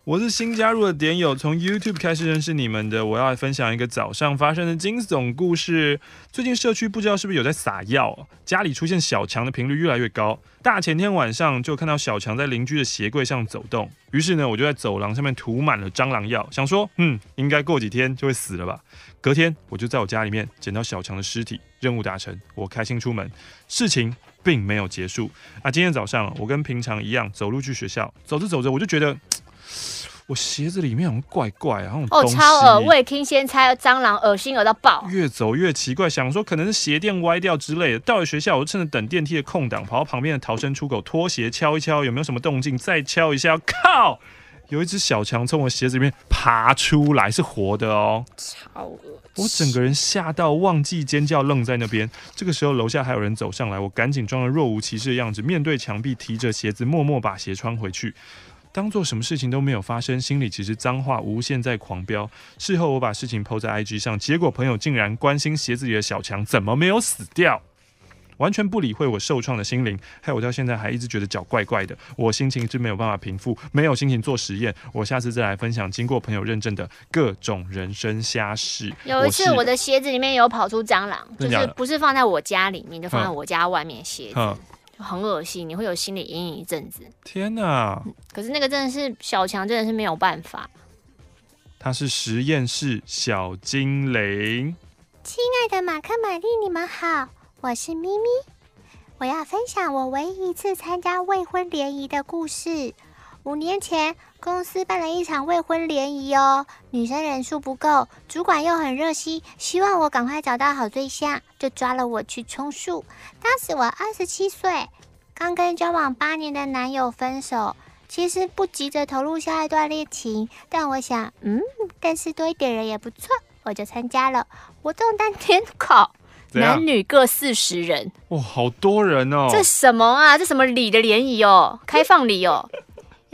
我是新加入的点友，从 YouTube 开始认识你们的。我要来分享一个早上发生的惊悚故事。最近社区不知道是不是有在撒药，家里出现小强的频率越来越高。大前天晚上就看到小强在邻居的鞋柜上走动，于是呢，我就在走廊上面涂满了蟑螂药，想说，嗯，应该过几天就会死了吧。隔天我就在我家里面捡到小强的尸体，任务达成，我开心出门。事情并没有结束啊！今天早上我跟平常一样走路去学校，走着走着我就觉得。我鞋子里面好像怪怪啊，哦，超恶！我也听先猜蟑螂，恶心恶到爆。越走越奇怪，想说可能是鞋垫歪掉之类的。到了学校，我就趁着等电梯的空档，跑到旁边的逃生出口，拖鞋敲一敲，有没有什么动静？再敲一下，靠！有一只小强从我鞋子里面爬出来，是活的哦，超恶！我整个人吓到，忘记尖叫，愣在那边。这个时候，楼下还有人走上来，我赶紧装了若无其事的样子，面对墙壁，提着鞋子，默默把鞋穿回去。当做什么事情都没有发生，心里其实脏话无限在狂飙。事后我把事情 PO 在 IG 上，结果朋友竟然关心鞋子里的小强怎么没有死掉。完全不理会我受创的心灵，害我到现在还一直觉得脚怪怪的。我心情是没有办法平复，没有心情做实验。我下次再来分享经过朋友认证的各种人生瞎事。有一次我的鞋子里面有跑出蟑螂，就是不是放在我家里面，就放在我家外面鞋子，很恶心，你会有心理阴影一阵子。天哪！可是那个真的是小强，真的是没有办法。他是实验室小精灵。亲爱的马克、玛丽，你们好。我是咪咪，我要分享我唯一一次参加未婚联谊的故事。五年前，公司办了一场未婚联谊哦，女生人数不够，主管又很热心，希望我赶快找到好对象，就抓了我去充数。当时我二十七岁，刚跟交往八年的男友分手，其实不急着投入下一段恋情，但我想，嗯，但是多一点人也不错，我就参加了。活动当天考。*laughs* 男女各四十人，哇，好多人哦！这什么啊？这什么礼的联谊哦？开放礼哦？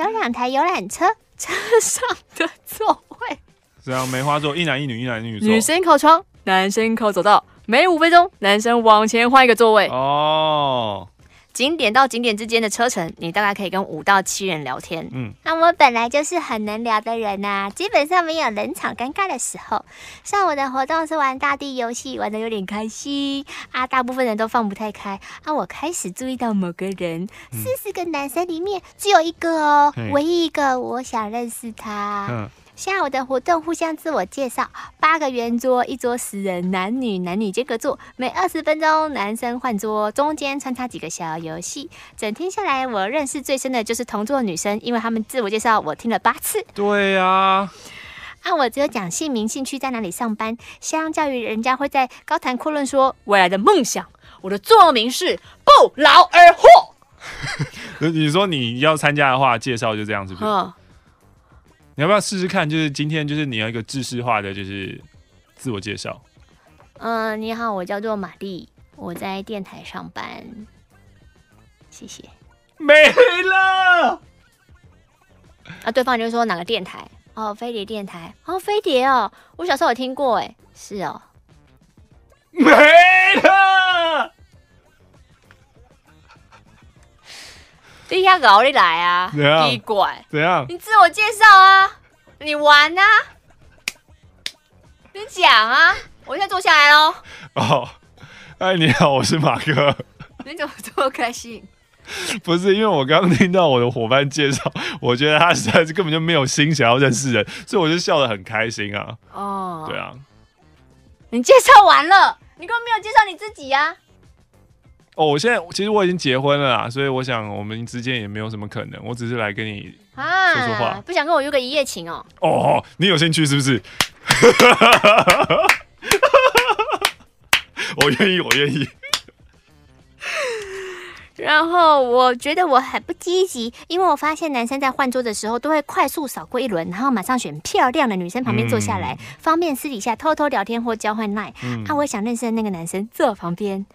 有两台游览车，车上的座位这样梅花座，一男一女，一男一女座。女生靠窗，男生靠走道。每五分钟，男生往前换一个座位。哦。景点到景点之间的车程，你大概可以跟五到七人聊天。嗯，那我本来就是很能聊的人呐、啊，基本上没有冷场尴尬的时候。上午的活动是玩大地游戏，玩的有点开心啊，大部分人都放不太开啊。我开始注意到某个人，四十、嗯、个男生里面只有一个哦，唯一一个我想认识他。嗯下午的活动互相自我介绍，八个圆桌，一桌十人，男女男女间隔坐，每二十分钟男生换桌，中间穿插几个小游戏。整天下来，我认识最深的就是同桌的女生，因为他们自我介绍我听了八次。对呀、啊，啊，我只有讲姓名、兴趣，在哪里上班。相较于人家会在高谈阔论说未来的梦想，我的座右铭是不劳而获。*laughs* 你说你要参加的话，介绍就这样，是不是？嗯你要不要试试看？就是今天，就是你要一个知识化的，就是自我介绍。嗯、呃，你好，我叫做玛丽，我在电台上班。谢谢。没了。啊，对方就说哪个电台？哦，飞碟电台。哦，飞碟哦，我小时候有听过，哎，是哦。没了。你要搞你来啊！奇怪，怎样？你自我介绍啊！你玩啊！你讲啊！我现在坐下来喽。哦，哎，你好，我是马哥。你怎么这么开心？不是因为我刚刚听到我的伙伴介绍，我觉得他实在是根本就没有心想要认识人，所以我就笑得很开心啊。哦，对啊。你介绍完了，你根本没有介绍你自己呀、啊。哦，我现在其实我已经结婚了啦，所以我想我们之间也没有什么可能，我只是来跟你说说话，啊、不想跟我约个一夜情哦。哦，你有兴趣是不是？*laughs* 我愿意，我愿意。然后我觉得我很不积极，因为我发现男生在换桌的时候都会快速扫过一轮，然后马上选漂亮的女生旁边坐下来，嗯、方便私底下偷偷聊天或交换 line。嗯，啊，我想认识的那个男生坐我旁边。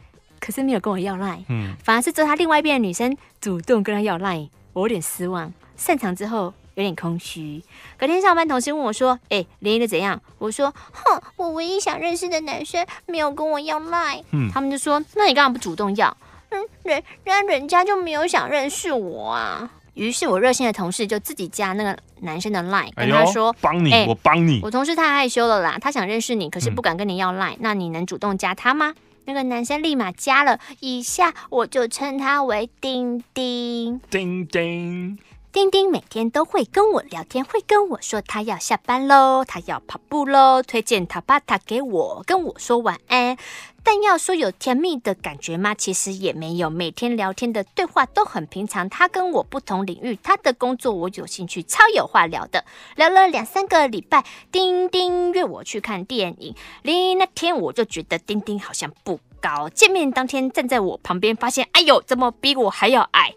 可是没有跟我要 line，嗯，反而是坐他另外一边的女生主动跟他要 line，我有点失望。散场之后有点空虚。隔天上班，同事问我说：“哎、欸，联谊的怎样？”我说：“哼，我唯一想认识的男生没有跟我要 line。”嗯，他们就说：“那你干嘛不主动要？”嗯，人人人家就没有想认识我啊。于是我热心的同事就自己加那个男生的 line，跟他说：“帮你，欸、我帮你。”我同事太害羞了啦，他想认识你，可是不敢跟你要 line，、嗯、那你能主动加他吗？那个男生立马加了，以下我就称他为丁丁。丁丁，丁丁每天都会跟我聊天，会跟我说他要下班喽，他要跑步喽，推荐他把他给我，跟我说晚安。但要说有甜蜜的感觉吗？其实也没有，每天聊天的对话都很平常。他跟我不同领域，他的工作我有兴趣，超有话聊的。聊了两三个礼拜，丁丁约我去看电影。临那天我就觉得丁丁好像不高。见面当天站在我旁边，发现哎呦，怎么比我还要矮？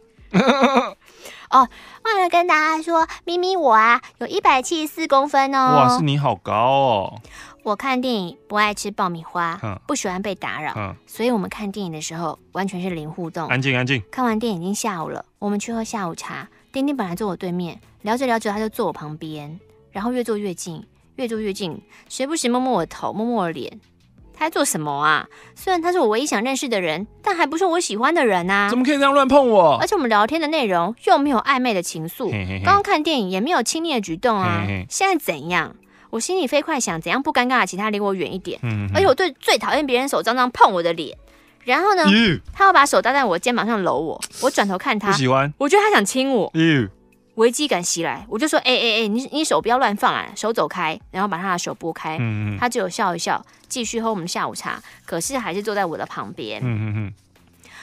哦，忘了跟大家说，咪咪我啊，有一百七十四公分哦。哇，是你好高哦。我看电影不爱吃爆米花，嗯、不喜欢被打扰，嗯、所以我们看电影的时候完全是零互动，安静安静。看完电影已经下午了，我们去喝下午茶，丁丁本来坐我对面，聊着聊着他就坐我旁边，然后越坐越近，越坐越近，时不时摸摸我的头，摸摸我的脸。他在做什么啊？虽然他是我唯一想认识的人，但还不是我喜欢的人啊！怎么可以这样乱碰我？而且我们聊天的内容又没有暧昧的情愫，刚刚看电影也没有亲昵的举动啊！现在怎样？我心里飞快想，怎样不尴尬？其他离我远一点。而且我最最讨厌别人手脏脏碰我的脸。然后呢，他要把手搭在我肩膀上搂我。我转头看他，不喜欢。我觉得他想亲我。危机感袭来，我就说：“哎哎哎，你你手不要乱放啊，手走开。”然后把他的手拨开，嗯嗯他只有笑一笑，继续喝我们的下午茶。可是还是坐在我的旁边。嗯嗯嗯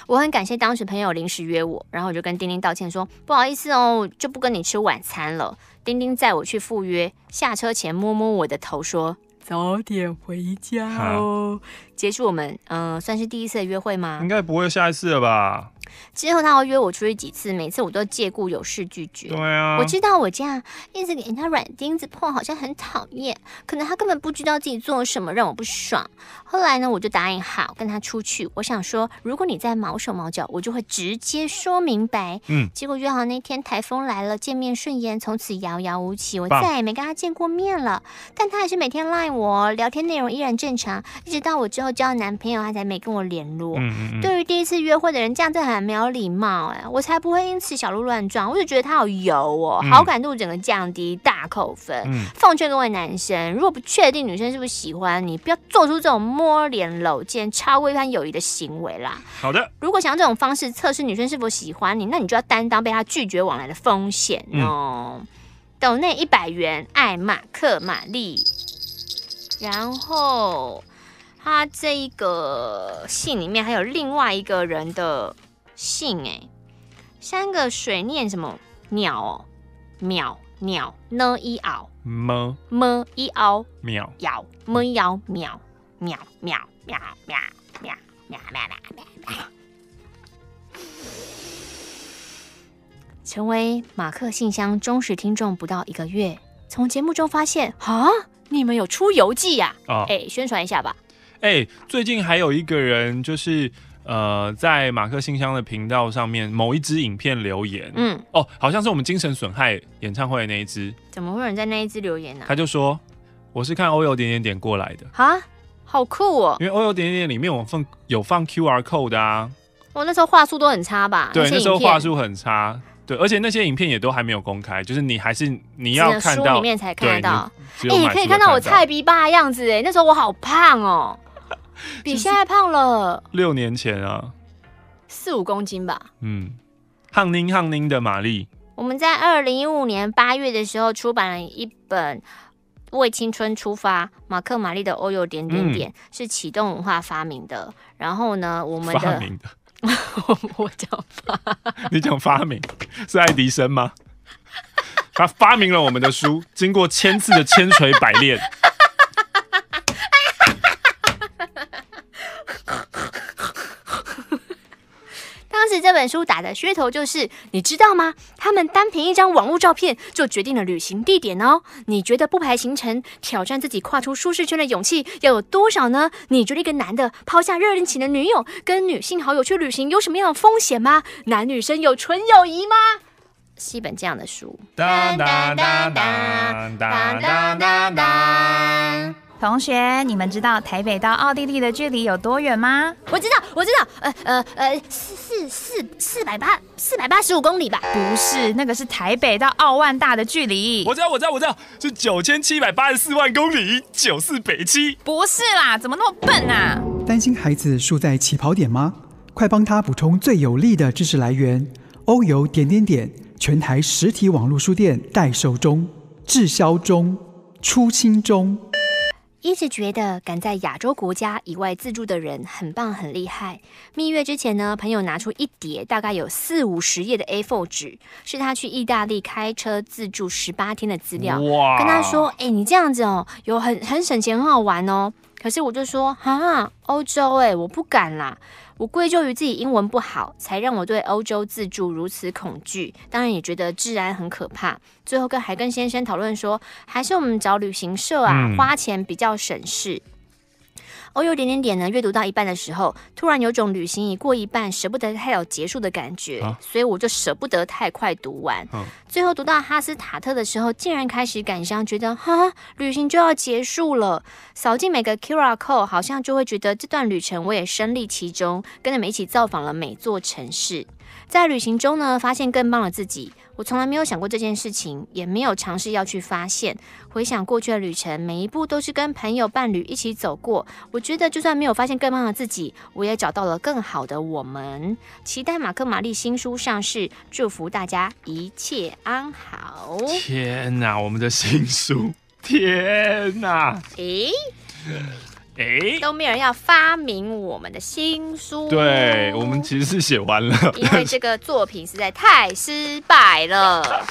我很感谢当时朋友临时约我，然后我就跟丁丁道歉说：“不好意思哦，就不跟你吃晚餐了。”丁丁载我去赴约，下车前摸摸我的头说：“早点回家哦。”结束我们嗯、呃，算是第一次的约会吗？应该不会下一次了吧？之后他要约我出去几次，每次我都借故有事拒绝。对啊，我知道我这样一直给人家软钉子碰，好像很讨厌。可能他根本不知道自己做了什么让我不爽。后来呢，我就答应好跟他出去。我想说，如果你再毛手毛脚，我就会直接说明白。嗯，结果约好那天台风来了，见面顺延，从此遥遥无期。我再也没跟他见过面了。但他还是每天赖我，聊天内容依然正常，一直到我之后交了男朋友，他才没跟我联络。嗯嗯嗯。对于第一次约会的人，这样子很。没有礼貌哎，我才不会因此小鹿乱撞。我就觉得他好油哦，好感度整个降低，大扣分。嗯、奉劝各位男生，如果不确定女生是不是喜欢你，不要做出这种摸脸搂肩、超过一般友谊的行为啦。好的，如果想用这种方式测试女生是否喜欢你，那你就要担当被她拒绝往来的风险哦。斗内一百元，爱马克玛丽，然后他这一个信里面还有另外一个人的。信哎，三个水念什么鸟哦，鸟鸟呢一熬么么一熬秒咬么咬秒秒秒秒秒秒秒秒秒。成为马克信箱忠实听众不到一个月，从节目中发现啊，你们有出游记呀？啊，哎，宣传一下吧。哎，最近还有一个人就是。呃，在马克信箱的频道上面，某一支影片留言，嗯，哦，好像是我们精神损害演唱会的那一支，怎么会有人在那一支留言呢？他就说，我是看欧游点点点过来的，啊，好酷哦，因为欧游点点点里面我放有放 QR code 的啊，我那时候话术都很差吧？对，那时候话术很差，对，而且那些影片也都还没有公开，就是你还是你要看到书里面才看得到，哎，你可以看到我菜逼爸的样子，哎，那时候我好胖哦。*laughs* 比现在胖了六年前啊，四五公斤吧。嗯，夯宁夯宁的玛丽。我们在二零一五年八月的时候出版了一本《为青春出发》，马克玛丽的欧游点点点、嗯、是启动文化发明的。然后呢，我们的发明的，*laughs* 我讲发，*laughs* 你讲发明是爱迪生吗？他发明了我们的书，经过千次的千锤百炼。当时这本书打的噱头就是，你知道吗？他们单凭一张网络照片就决定了旅行地点哦。你觉得不排行程、挑战自己跨出舒适圈的勇气要有多少呢？你觉得一个男的抛下热恋期的女友，跟女性好友去旅行有什么样的风险吗？男女生有纯友谊吗？是一本这样的书。同学，你们知道台北到奥地利的距离有多远吗？我知道，我知道，呃呃呃，四四四四百八四百八十五公里吧？不是，那个是台北到奥万大的距离。我知道，我知道，我知道，是九千七百八十四万公里，九四北七。不是啦，怎么那么笨啊？担心孩子输在起跑点吗？快帮他补充最有力的知识来源。欧游点点点，全台实体网络书店代售中，滞销中，出清中。一直觉得敢在亚洲国家以外自助的人很棒很厉害。蜜月之前呢，朋友拿出一叠大概有四五十页的 A4 纸，是他去意大利开车自助十八天的资料。哇！跟他说：“哎、欸，你这样子哦，有很很省钱，很好玩哦。”可是我就说：“哈，欧洲哎，我不敢啦。”我归咎于自己英文不好，才让我对欧洲自助如此恐惧。当然也觉得治安很可怕。最后跟还跟先生讨论说，还是我们找旅行社啊，花钱比较省事。欧游点点点呢，阅读到一半的时候，突然有种旅行已过一半，舍不得太早结束的感觉，啊、所以我就舍不得太快读完。嗯、最后读到哈斯塔特的时候，竟然开始感伤，觉得哈，旅行就要结束了。扫进每个 QR code，好像就会觉得这段旅程我也身历其中，跟着们一起造访了每座城市。在旅行中呢，发现更棒的自己。我从来没有想过这件事情，也没有尝试要去发现。回想过去的旅程，每一步都是跟朋友、伴侣一起走过。我觉得，就算没有发现更棒的自己，我也找到了更好的我们。期待马克·玛丽新书上市，祝福大家一切安好。天哪，我们的新书！*laughs* 天哪！诶。哎，都没有人要发明我们的新书。对，我们其实是写完了，因为这个作品实在太失败了。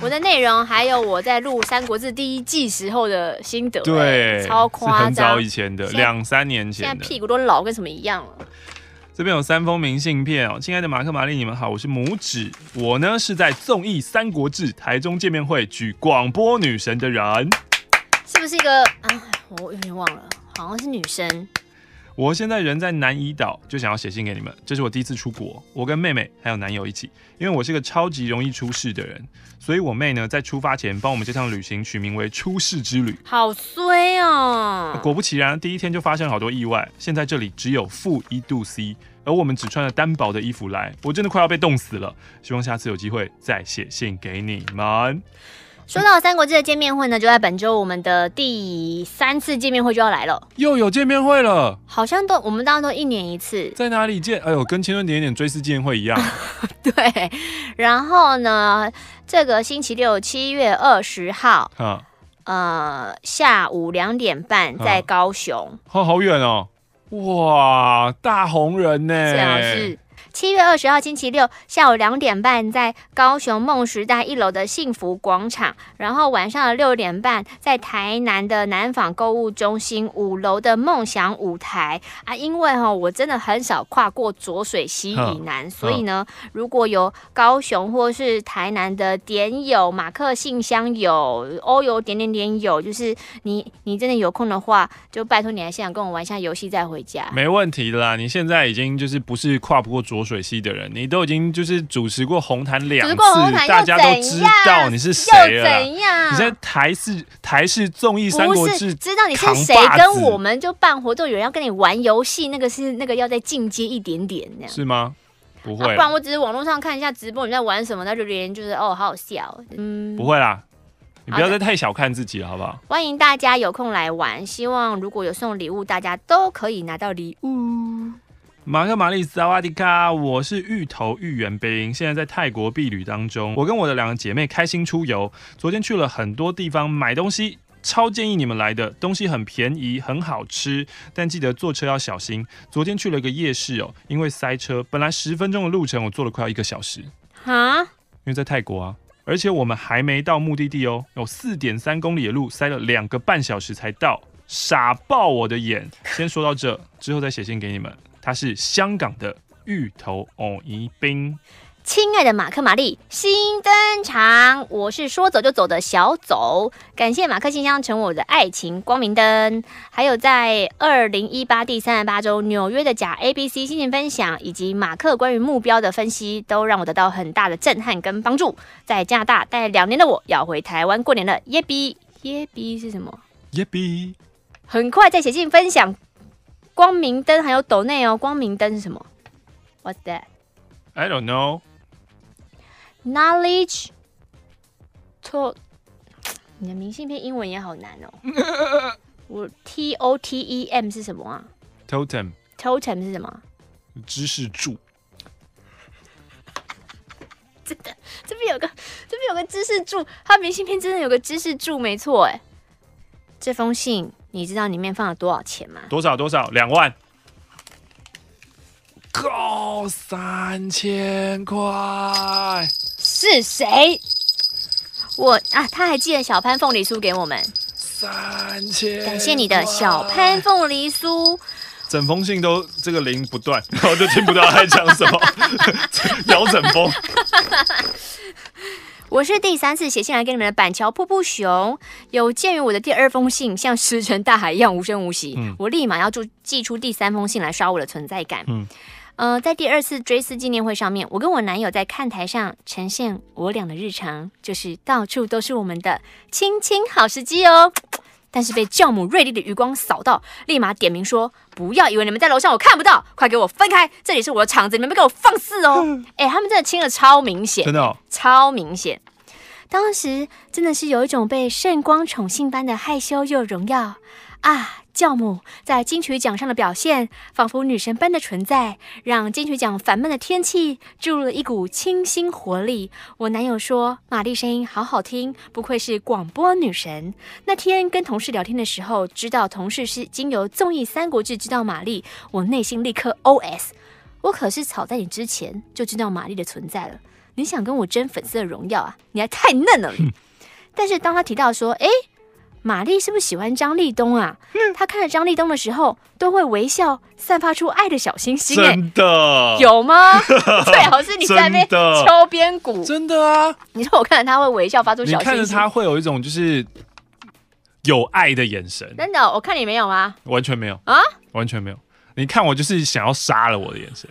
我的内容还有我在录《三国志》第一季时候的心得，对，超夸张，很早以前的，两三年前，现在屁股都老跟什么一样了。这边有三封明信片哦，亲爱的马克玛丽，你们好，我是拇指，我呢是在综艺《三国志》台中见面会举广播女神的人，是不是一个啊？我有点忘了，好像是女生。我现在人在南怡岛，就想要写信给你们。这是我第一次出国，我跟妹妹还有男友一起。因为我是个超级容易出事的人，所以我妹呢在出发前帮我们这趟旅行取名为“出事之旅”。好衰哦！果不其然，第一天就发生了好多意外。现在这里只有负一度 C，而我们只穿了单薄的衣服来，我真的快要被冻死了。希望下次有机会再写信给你们。说到《三国志》的见面会呢，就在本周，我们的第三次见面会就要来了，又有见面会了。好像都我们当然都一年一次，在哪里见？哎呦，跟千万点点追思见面会一样。*laughs* 对，然后呢，这个星期六七月二十号，啊、呃，下午两点半在高雄，好、啊、好远哦，哇，大红人呢？这样是。七月二十号星期六下午两点半，在高雄梦时代一楼的幸福广场，然后晚上的六点半在台南的南纺购物中心五楼的梦想舞台啊。因为哈，我真的很少跨过浊水溪以南，所以呢，如果有高雄或是台南的点友、马克信箱有、欧游点点点有，就是你你真的有空的话，就拜托你来现场跟我玩一下游戏再回家。没问题的啦，你现在已经就是不是跨不过浊。水溪的人，你都已经就是主持过红毯两次，大家都知道你是谁了。怎样？你在台式台式综艺《三国志》知道你是谁，跟我们就办活动，有人要跟你玩游戏，那个是那个要再进阶一点点那样。是吗？不会，不然我只是网络上看一下直播，你在玩什么，那就连就是哦，好好笑。嗯，不会啦，你不要再太小看自己了，好不好？欢迎大家有空来玩，希望如果有送礼物，大家都可以拿到礼物。马克玛丽萨瓦迪卡，我是芋头芋圆冰，现在在泰国避旅当中。我跟我的两个姐妹开心出游，昨天去了很多地方买东西，超建议你们来的，东西很便宜，很好吃，但记得坐车要小心。昨天去了一个夜市哦，因为塞车，本来十分钟的路程，我坐了快要一个小时。哈？因为在泰国啊，而且我们还没到目的地哦，有四点三公里的路，塞了两个半小时才到，傻爆我的眼。先说到这，之后再写信给你们。他是香港的芋头藕宜冰，亲爱的马克玛丽新登场，我是说走就走的小走，感谢马克信箱成为我的爱情光明灯，还有在二零一八第三十八周纽约的假 ABC 心情分享，以及马克关于目标的分析，都让我得到很大的震撼跟帮助。在加拿大待两年的我要回台湾过年了，耶比耶比是什么？耶比，很快再写信分享。光明灯还有斗内哦，光明灯是什么？What's that? I don't know. Knowledge to 你的明信片英文也好难哦。*laughs* 我 T O T E M 是什么啊？Totem。Totem 是什么？知识柱。真的，这边有个，这边有个知识柱，他明信片真的有个知识柱，没错哎。这封信。你知道里面放了多少钱吗？多少多少？两万，够三千块。是谁？我啊，他还寄了小潘凤梨酥给我们。三千，感谢你的小潘凤梨酥。整封信都这个铃不断，然后就听不到他在讲什么，*laughs* *laughs* 摇整风。我是第三次写信来给你们的板桥瀑布熊。有鉴于我的第二封信像石沉大海一样无声无息，嗯、我立马要就寄出第三封信来刷我的存在感。嗯，呃，在第二次追思纪念会上面，我跟我男友在看台上呈现我俩的日常，就是到处都是我们的亲亲好时机哦。但是被教母锐利的余光扫到，立马点名说：“不要以为你们在楼上我看不到，快给我分开！这里是我的场子，你们别给我放肆哦！” *laughs* 哎、欸，他们真的亲的超明显，真的、哦、超明显。当时真的是有一种被圣光宠幸般的害羞又荣耀啊！教母在金曲奖上的表现，仿佛女神般的存在，让金曲奖烦闷的天气注入了一股清新活力。我男友说：“玛丽声音好好听，不愧是广播女神。”那天跟同事聊天的时候，知道同事是经由综艺《三国志》知道玛丽，我内心立刻 OS：我可是早在你之前就知道玛丽的存在了。你想跟我争粉丝的荣耀啊？你还太嫩了。*laughs* 但是当他提到说：“哎。”玛丽是不是喜欢张立东啊？她看着张立东的时候都会微笑，散发出爱的小星星。真的有吗？*laughs* 最好是你在那边敲边鼓。真的啊！你说我看着他会微笑，发出小星星。你看着他会有一种就是有爱的眼神。真的，我看你没有吗？完全没有啊！完全没有。你看我就是想要杀了我的眼神。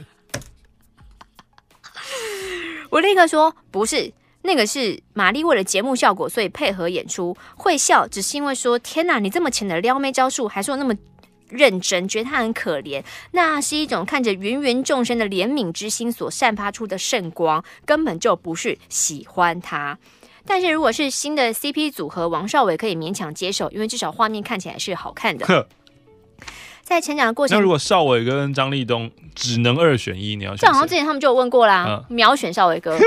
我立刻说不是。那个是玛丽为了节目效果，所以配合演出会笑，只是因为说天哪，你这么浅的撩妹招数，还说那么认真，觉得他很可怜，那是一种看着芸芸众生的怜悯之心所散发出的圣光，根本就不是喜欢他。但是如果是新的 CP 组合，王少伟可以勉强接受，因为至少画面看起来是好看的。在成长的过程，那如果少伟哥跟张立东只能二选一，你要选？这好像之前他们就有问过啦，嗯、秒选少伟哥。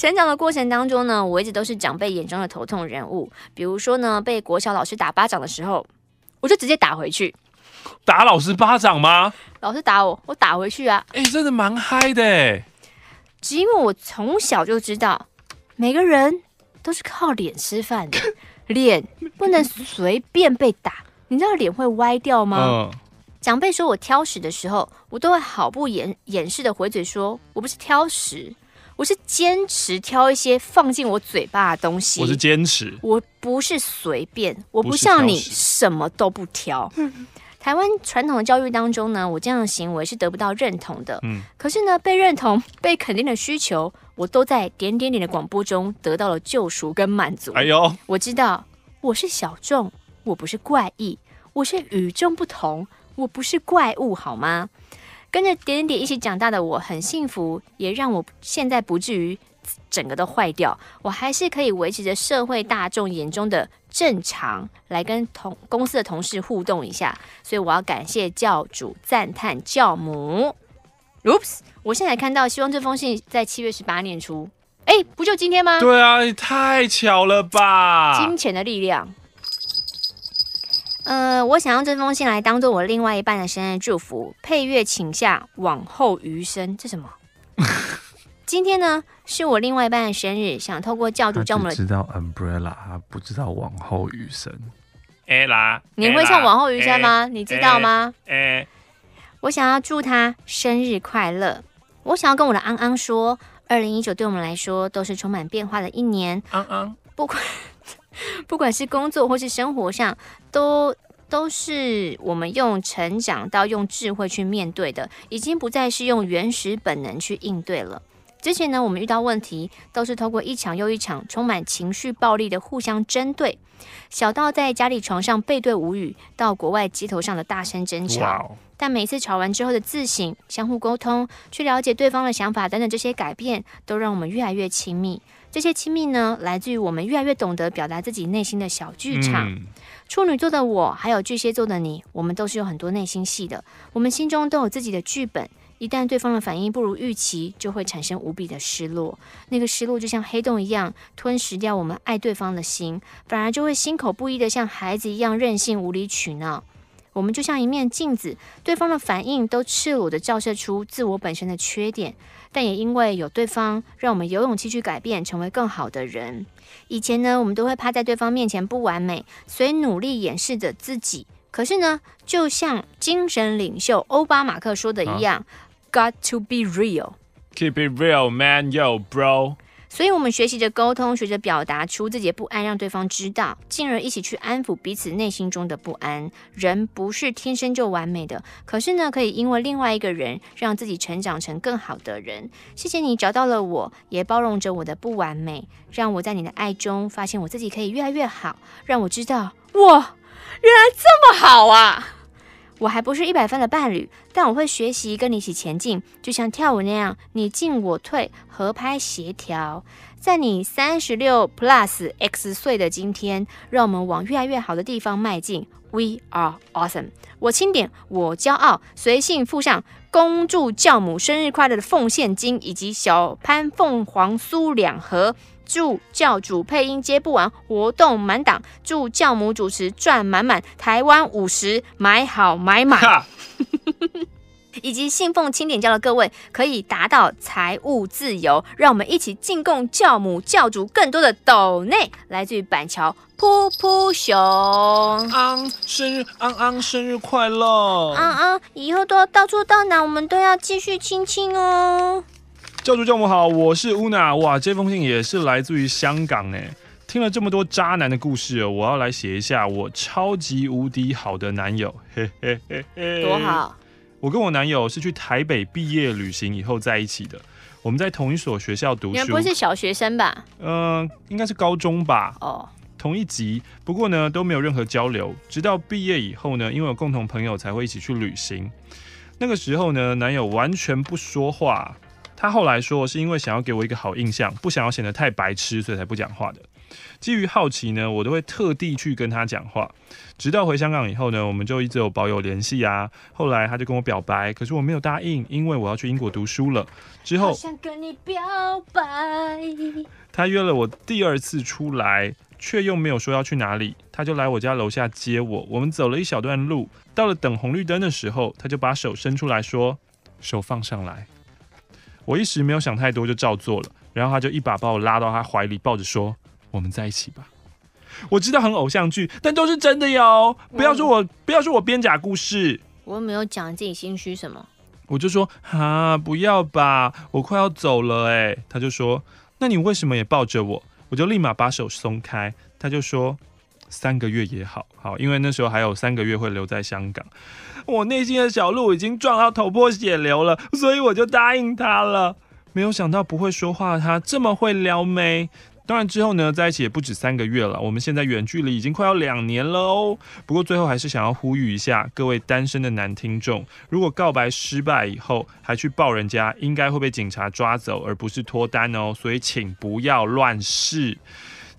成长的过程当中呢，我一直都是长辈眼中的头痛人物。比如说呢，被国小老师打巴掌的时候，我就直接打回去。打老师巴掌吗？老师打我，我打回去啊！哎、欸，真的蛮嗨的哎。只因为我从小就知道，每个人都是靠脸吃饭的，*laughs* 脸不能随便被打。你知道脸会歪掉吗？嗯、长辈说我挑食的时候，我都会毫不掩掩饰的回嘴说，我不是挑食。我是坚持挑一些放进我嘴巴的东西。我是坚持，我不是随便，我不像你什么都不挑。台湾传统的教育当中呢，我这样的行为是得不到认同的。嗯，可是呢，被认同、被肯定的需求，我都在点点点的广播中得到了救赎跟满足。哎呦，我知道我是小众，我不是怪异，我是与众不同，我不是怪物，好吗？跟着点点点一起长大的我很幸福，也让我现在不至于整个都坏掉，我还是可以维持着社会大众眼中的正常来跟同公司的同事互动一下，所以我要感谢教主，赞叹教母。Oops，我现在看到，希望这封信在七月十八念出，哎，不就今天吗？对啊，太巧了吧！金钱的力量。呃，我想用这封信来当做我另外一半的生日祝福。配乐，请下《往后余生》。这什么？*laughs* 今天呢，是我另外一半的生日，想透过教主教母的。知道 umbrella，他不知道往后余生。哎啦，你会唱往后余生吗？你知道吗？哎，我想要祝他生日快乐。我想要跟我的安安说，二零一九对我们来说都是充满变化的一年。安安，不管。不管是工作或是生活上，都都是我们用成长到用智慧去面对的，已经不再是用原始本能去应对了。之前呢，我们遇到问题都是透过一场又一场充满情绪暴力的互相针对，小到在家里床上背对无语，到国外街头上的大声争吵。但每次吵完之后的自省、相互沟通、去了解对方的想法等等这些改变，都让我们越来越亲密。这些亲密呢，来自于我们越来越懂得表达自己内心的小剧场。嗯、处女座的我，还有巨蟹座的你，我们都是有很多内心戏的。我们心中都有自己的剧本。一旦对方的反应不如预期，就会产生无比的失落。那个失落就像黑洞一样，吞噬掉我们爱对方的心，反而就会心口不一的像孩子一样任性无理取闹。我们就像一面镜子，对方的反应都赤裸的照射出自我本身的缺点。但也因为有对方，让我们有勇气去改变，成为更好的人。以前呢，我们都会趴在对方面前不完美，所以努力掩饰着自己。可是呢，就像精神领袖欧巴马克说的一样，啊，“Got to be real, keep it real, man, yo, bro。”所以，我们学习着沟通，学着表达出自己的不安，让对方知道，进而一起去安抚彼此内心中的不安。人不是天生就完美的，可是呢，可以因为另外一个人，让自己成长成更好的人。谢谢你找到了我，也包容着我的不完美，让我在你的爱中发现我自己可以越来越好，让我知道，哇，原来这么好啊！我还不是一百分的伴侣，但我会学习跟你一起前进，就像跳舞那样，你进我退，合拍协调。在你三十六 plus x 岁的今天，让我们往越来越好的地方迈进。We are awesome。我钦点，我骄傲，随信附上恭祝教母生日快乐的奉献金，以及小潘凤凰酥两盒。祝教主配音接不完，活动满档。祝教母主持赚满满，台湾五十买好买满。*laughs* 以及信奉清点教的各位，可以达到财务自由。让我们一起进贡教母教主更多的斗内，来自于板桥噗噗熊。昂生日，昂昂生日快乐！昂昂，以后都到处到哪，我们都要继续亲亲哦。教主教母好，我是乌娜。哇，这封信也是来自于香港哎。听了这么多渣男的故事，我要来写一下我超级无敌好的男友。嘿嘿嘿嘿，多好！我跟我男友是去台北毕业旅行以后在一起的。我们在同一所学校读书，你们不是小学生吧？嗯、呃，应该是高中吧。哦，同一级。不过呢，都没有任何交流。直到毕业以后呢，因为有共同朋友才会一起去旅行。那个时候呢，男友完全不说话。他后来说，是因为想要给我一个好印象，不想要显得太白痴，所以才不讲话的。基于好奇呢，我都会特地去跟他讲话。直到回香港以后呢，我们就一直有保有联系啊。后来他就跟我表白，可是我没有答应，因为我要去英国读书了。之后想跟你表白，他约了我第二次出来，却又没有说要去哪里，他就来我家楼下接我。我们走了一小段路，到了等红绿灯的时候，他就把手伸出来说：“手放上来。”我一时没有想太多，就照做了。然后他就一把把我拉到他怀里，抱着说：“我们在一起吧。”我知道很偶像剧，但都是真的哟！不要说我，不要说我编假故事。我又没有讲自己心虚什么。我就说：“啊，不要吧，我快要走了。”哎，他就说：“那你为什么也抱着我？”我就立马把手松开。他就说：“三个月也好，好，因为那时候还有三个月会留在香港。”我内心的小鹿已经撞到头破血流了，所以我就答应他了。没有想到不会说话的他这么会撩妹。当然之后呢，在一起也不止三个月了。我们现在远距离已经快要两年了哦。不过最后还是想要呼吁一下各位单身的男听众：如果告白失败以后还去抱人家，应该会被警察抓走，而不是脱单哦。所以请不要乱试。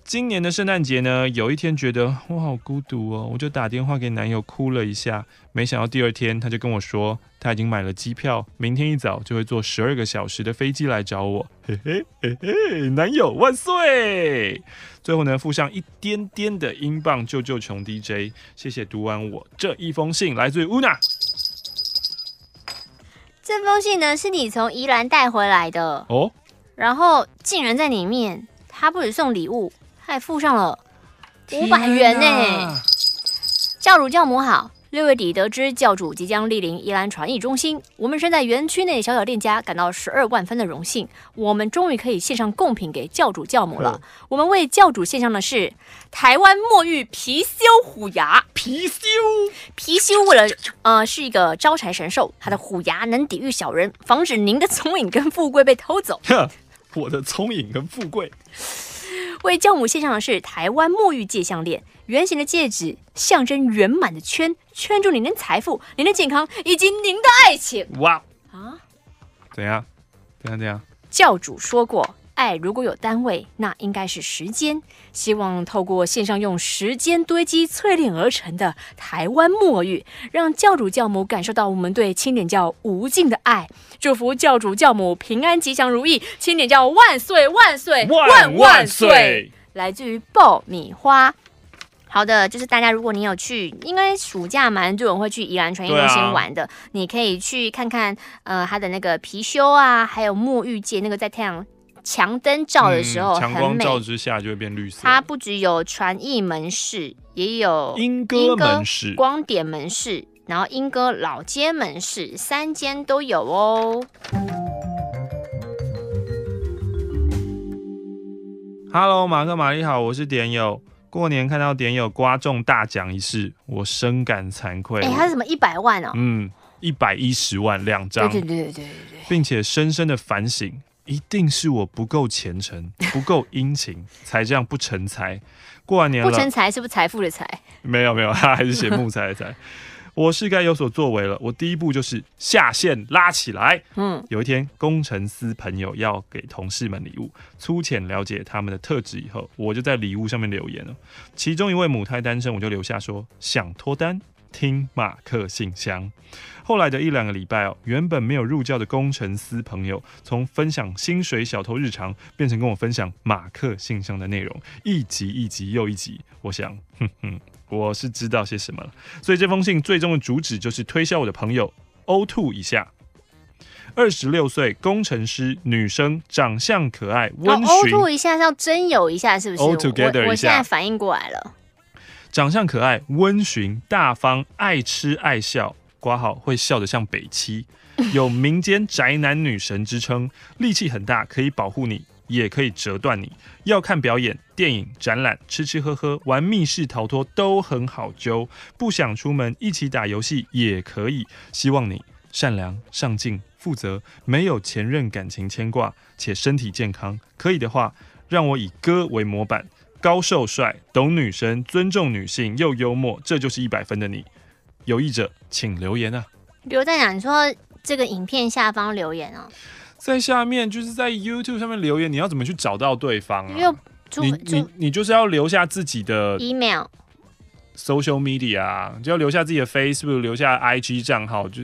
今年的圣诞节呢，有一天觉得我好孤独哦，我就打电话给男友哭了一下。没想到第二天他就跟我说，他已经买了机票，明天一早就会坐十二个小时的飞机来找我。嘿嘿嘿嘿，男友万岁！最后呢，附上一点点的英镑救救穷 DJ，谢谢读完我这一封信，来自于 Una。这封信呢，是你从宜兰带回来的哦，然后竟然在里面，他不止送礼物。还付上了五百元呢！教主教母好，六月底得知教主即将莅临宜兰传艺中心，我们身在园区内小小店家感到十二万分的荣幸。我们终于可以献上贡品给教主教母了。我们为教主献上的是台湾墨玉貔貅虎牙。貔貅，貔貅为了呃是一个招财神兽，它的虎牙能抵御小人，防止您的聪颖跟富贵被偷走。我的聪颖跟富贵。*laughs* 为教母献上的是台湾沐浴戒项链，圆形的戒指象征圆满的圈，圈住您的财富、您的健康以及您的爱情。哇啊！怎样？怎样？怎样？教主说过。爱如果有单位，那应该是时间。希望透过线上用时间堆积淬炼而成的台湾墨玉，让教主教母感受到我们对清点教无尽的爱。祝福教主教母平安吉祥如意，清点教万岁万岁万万岁！来自于爆米花。好的，就是大家，如果你有去，应该暑假蛮多人会去宜兰传艺中心玩的，啊、你可以去看看，呃，他的那个貔貅啊，还有墨玉界，那个在太阳。强灯照的时候，强光照之下就会变绿色。它不只有传艺门市，也有莺歌门市、光点门市，然后莺歌老街门市，三间都有哦。Hello，马克玛丽好，我是点友。过年看到点友刮中大奖一事，我深感惭愧。哎、欸，他是什么一百万哦？嗯，一百一十万两张。对对对对对对。并且深深的反省，一定是我不够虔诚，*laughs* 不够殷勤，才这样不成才。过完年了，不成才是不是财富的财？没有没有，他还是写木材的材。*laughs* 我是该有所作为了。我第一步就是下线拉起来。嗯，有一天工程师朋友要给同事们礼物，粗浅了解他们的特质以后，我就在礼物上面留言了。其中一位母胎单身，我就留下说想脱单，听马克信箱。后来的一两个礼拜哦，原本没有入教的工程师朋友，从分享薪水小偷日常，变成跟我分享马克信箱的内容，一集一集又一集。我想，*laughs* 哼哼。我是知道些什么了，所以这封信最终的主旨就是推销我的朋友 O2 以下，二十六岁工程师女生，长相可爱温驯。O2 一下是要真有一下是不是？All together 我我现在反应过来了，长相可爱温驯大方爱吃爱笑，挂号会笑得像北七，*laughs* 有民间宅男女神之称，力气很大可以保护你。也可以折断你。要看表演、电影、展览、吃吃喝喝、玩密室逃脱都很好揪。不想出门一起打游戏也可以。希望你善良、上进、负责，没有前任感情牵挂，且身体健康。可以的话，让我以哥为模板，高瘦帅，懂女生，尊重女性，又幽默，这就是一百分的你。有意者请留言啊！留在哪？你说这个影片下方留言哦。在下面就是在 YouTube 上面留言，你要怎么去找到对方啊？你你你就是要留下自己的 email、social media，就要留下自己的 Facebook，留下 IG 账号，就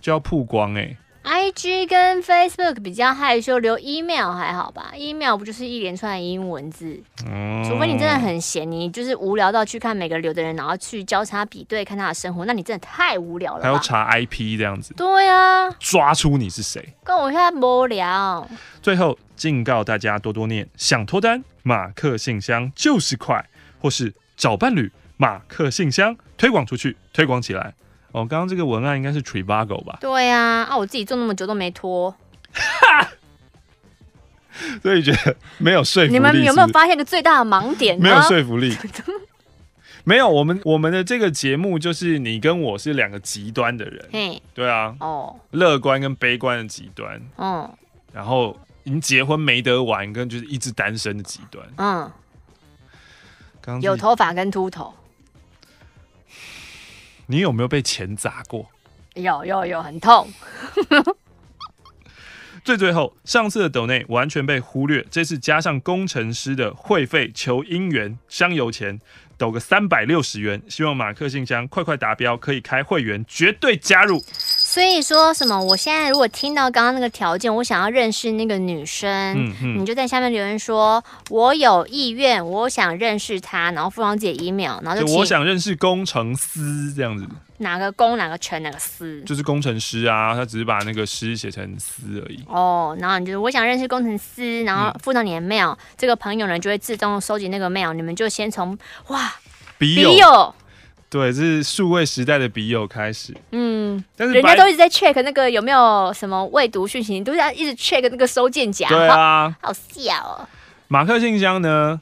就要曝光哎、欸。IG 跟 Facebook 比较害羞，留 email 还好吧？email 不就是一连串的英文字？嗯，除非你真的很闲，你就是无聊到去看每个留的人，然后去交叉比对看他的生活，那你真的太无聊了。还要查 IP 这样子？对呀、啊，抓出你是谁？跟我现在无聊。最后警告大家多多念，想脱单，马克信箱就是快，或是找伴侣，马克信箱推广出去，推广起来。哦，刚刚这个文案应该是 Trivago 吧？对呀，啊，我自己做那么久都没脱，*laughs* 所以觉得没有说服力。你们有没有发现一个最大的盲点？没有说服力。*laughs* 没有，我们我们的这个节目就是你跟我是两个极端的人。嘿，对啊，哦，乐观跟悲观的极端。嗯，然后已经结婚没得玩，跟就是一直单身的极端。嗯，刚有头发跟秃头。你有没有被钱砸过？有有有，很痛。*laughs* 最最后，上次的抖内完全被忽略，这次加上工程师的会费求姻缘香油钱，抖个三百六十元，希望马克信箱快快达标，可以开会员，绝对加入。所以说什么？我现在如果听到刚刚那个条件，我想要认识那个女生，嗯嗯，你就在下面留言说，我有意愿，我想认识她，然后附上自己的 email，然后就，就我想认识工程师这样子。哪个工哪个程哪个师？就是工程师啊，他只是把那个师写成师而已。哦，然后你就我想认识工程师，然后附上你的 mail，嗯，这个朋友呢就会自动收集那个 mail，你们就先从哇笔友。对，这是数位时代的笔友开始。嗯，但是人家都一直在 check 那个有没有什么未读讯息，都是要一直 check 那个收件夹。对啊，*laughs* 好笑哦。马克信箱呢？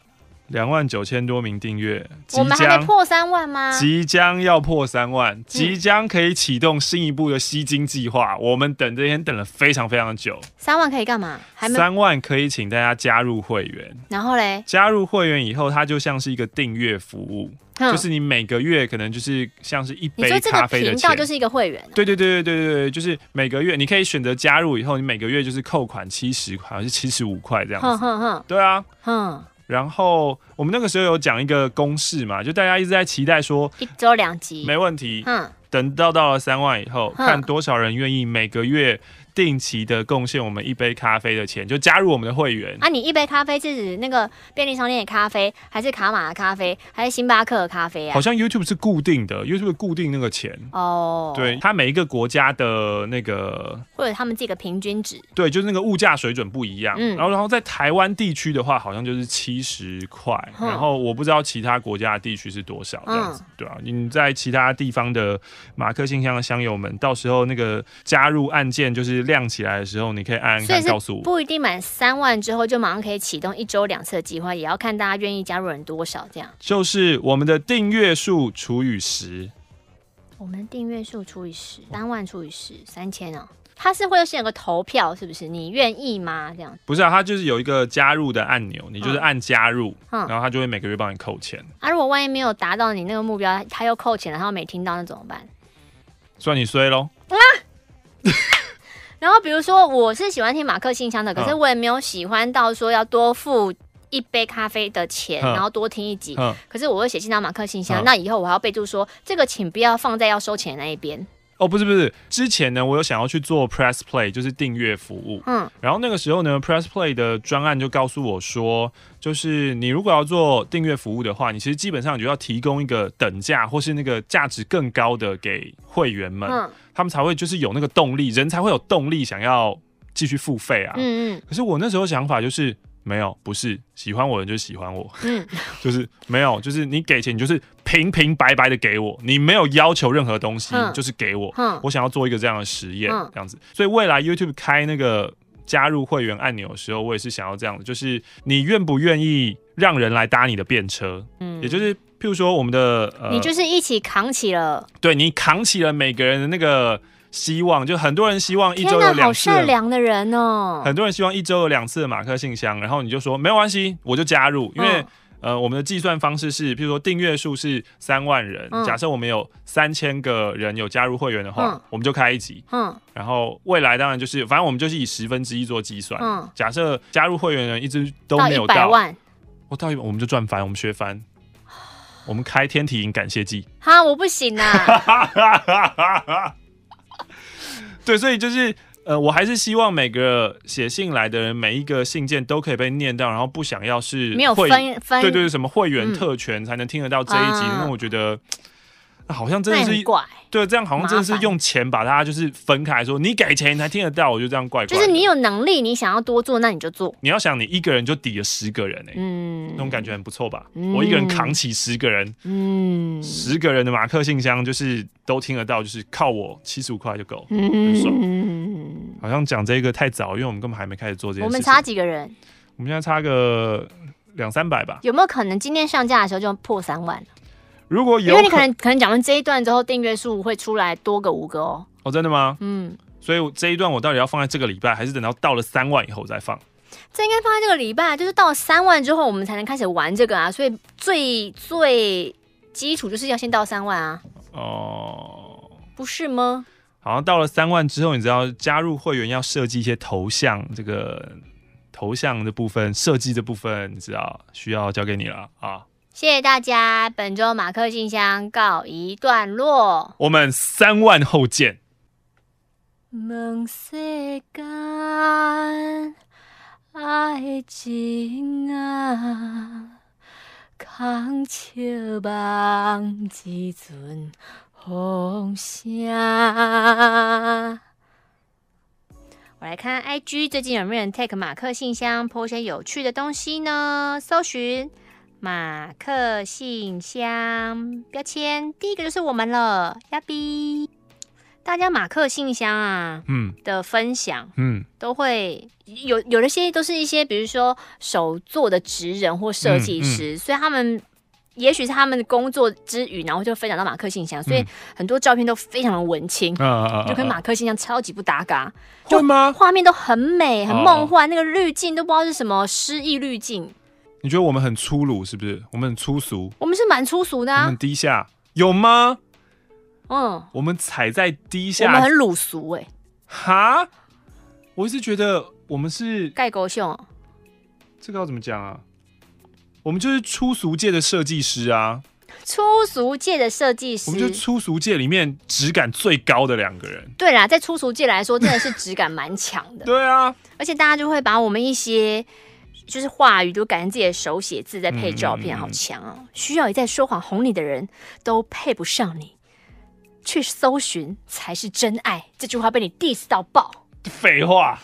两万九千多名订阅，我们还没破三万吗？即将要破三万，即将可以启动新一步的吸金计划。我们等这天等了非常非常久。三万可以干嘛？还没三万可以请大家加入会员。然后嘞，加入会员以后，它就像是一个订阅服务，嗯，就是你每个月可能就是像是一杯咖啡的钱。频道就是一个会员。对对对对对对对，就是每个月你可以选择加入以后，你每个月就是扣款七十块还是七十五块这样子。哼哼哼，对啊，哼。然后我们那个时候有讲一个公式嘛，就大家一直在期待说一周两集，没问题。嗯，等到到了三万以后，看多少人愿意每个月。定期的贡献我们一杯咖啡的钱，就加入我们的会员。啊，你一杯咖啡是指那个便利商店的咖啡，还是卡玛的咖啡，还是星巴克的咖啡啊？好像 YouTube 是固定的，YouTube 固定那个钱。哦，对，它每一个国家的那个，或者他们自己的平均值，对，就是那个物价水准不一样。嗯，然后然后在台湾地区的话，好像就是七十块。嗯，然后我不知道其他国家的地区是多少这样子，嗯，对啊，你在其他地方的马克信箱的乡友们，到时候那个加入按键就是。就是亮起来的时候，你可以按按看，告诉我。不一定满三万之后就马上可以启动一周两次的计划，也要看大家愿意加入人多少，这样。就是我们的订阅数除以十。我们订阅数除以十，三万除以十，三千哦。它是会先有个投票，是不是？你愿意吗？这样不是啊，它就是有一个加入的按钮，你就是按加入，嗯、然后它就会每个月帮你扣钱。啊，如果万一没有达到你那个目标，它又扣钱了，然后没听到，那怎么办？算你衰喽。啊！然后比如说，我是喜欢听马克信箱的，可是我也没有喜欢到说要多付。一杯咖啡的钱，然后多听一集。可是我会写信到马克信箱，那以后我还要备注说，这个请不要放在要收钱的那一边。哦，不是不是，之前呢，我有想要去做 Press Play，就是订阅服务。嗯，然后那个时候呢，Press Play 的专案就告诉我说，就是你如果要做订阅服务的话，你其实基本上就要提供一个等价或是那个价值更高的给会员们，嗯，他们才会就是有那个动力，人才会有动力想要继续付费啊。嗯嗯。可是我那时候想法就是。没有，不是喜欢我的就喜欢我，嗯，*laughs* 就是没有，就是你给钱，你就是平平白白的给我，你没有要求任何东西，嗯、就是给我，嗯、我想要做一个这样的实验，嗯、这样子，所以未来 YouTube 开那个加入会员按钮的时候，我也是想要这样的，就是你愿不愿意让人来搭你的便车，嗯，也就是譬如说我们的，呃、你就是一起扛起了，对，你扛起了每个人的那个。希望就很多人希望一周有两次，好善良的人哦。很多人希望一周有两次的马克信箱，然后你就说没有关系，我就加入，因为、嗯、呃，我们的计算方式是，譬如说订阅数是三万人，嗯、假设我们有三千个人有加入会员的话，嗯、我们就开一集，嗯，然后未来当然就是，反正我们就是以十分之一做计算，嗯，假设加入会员的人一直都没有到，我到一百我们就赚翻，我们学翻，*sighs* 我们开天体营感谢祭，哈，我不行啊。*laughs* 对，所以就是，呃，我还是希望每个写信来的人，每一个信件都可以被念到，然后不想要是没有分分，对对，什么会员特权才能听得到这一集，嗯、因为我觉得。好像真的是怪，对，这样好像真的是用钱把它就是分开说，你给钱你才听得到，我就这样怪怪。就是你有能力，你想要多做，那你就做。你要想，你一个人就抵了十个人哎，嗯，那种感觉很不错吧？我一个人扛起十个人，嗯，十个人的马克信箱就是都听得到，就是靠我七十五块就够，很爽。好像讲这个太早，因为我们根本还没开始做这件事。我们差几个人？我们现在差个两三百吧。有没有可能今天上架的时候就破三万？如果有，因为你可能可能讲完这一段之后，订阅数会出来多个五个哦。哦，真的吗？嗯。所以这一段我到底要放在这个礼拜，还是等到到了三万以后再放？这应该放在这个礼拜，就是到了三万之后，我们才能开始玩这个啊。所以最最基础就是要先到三万啊。哦，不是吗？好像到了三万之后，你知道加入会员要设计一些头像，这个头像的部分设计的部分，你知道需要交给你了啊。谢谢大家，本周马克信箱告一段落，我们三万后见。问世间爱情啊，空笑望一阵风声。我来看 IG 最近有没有人 take 马克信箱 po 些有趣的东西呢？搜寻。马克信箱标签，第一个就是我们了，亚比。大家马克信箱啊，嗯，的分享，嗯，都会有有的些都是一些，比如说手做的职人或设计师，嗯嗯、所以他们也许是他们的工作之余，然后就分享到马克信箱，所以很多照片都非常的文青，嗯、就跟马克信箱超级不搭嘎，会吗？画面都很美，很梦幻，那个滤镜都不知道是什么诗意滤镜。你觉得我们很粗鲁是不是？我们很粗俗？我们是蛮粗俗的啊。们很低下有吗？嗯，我们踩在低下，我们很鲁俗哎、欸。哈？我一直觉得我们是盖狗熊。这个要怎么讲啊？我们就是粗俗界的设计师啊。粗俗界的设计师，我们就是粗俗界里面质感最高的两个人。对啦，在粗俗界来说，真的是质感蛮强的。*laughs* 对啊，而且大家就会把我们一些。就是话语都改成自己的手写字，再配照片，好强哦！需要一再说谎哄你的人都配不上你，去搜寻才是真爱。这句话被你 diss 到爆。废话。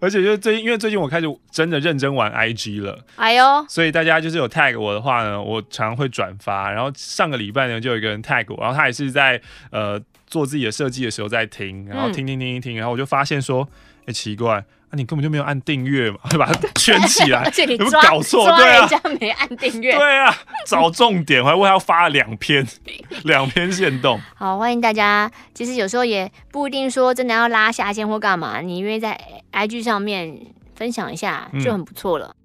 而且就是最近，因为最近我开始真的认真玩 IG 了，哎呦，所以大家就是有 tag 我的话呢，我常常会转发。然后上个礼拜呢，就有一个人 tag 我，然后他也是在呃。做自己的设计的时候在听，然后听听听一听，然后我就发现说，哎、欸，奇怪。你根本就没有按订阅嘛，会 *laughs* 把它圈起来，*laughs* 而且你有搞错？对啊，人家没按订阅。对啊，找重点，我还为他要发了两篇，*laughs* 两篇限动。好，欢迎大家。其实有时候也不一定说真的要拉下线或干嘛，你愿意在 IG 上面分享一下就很不错了。嗯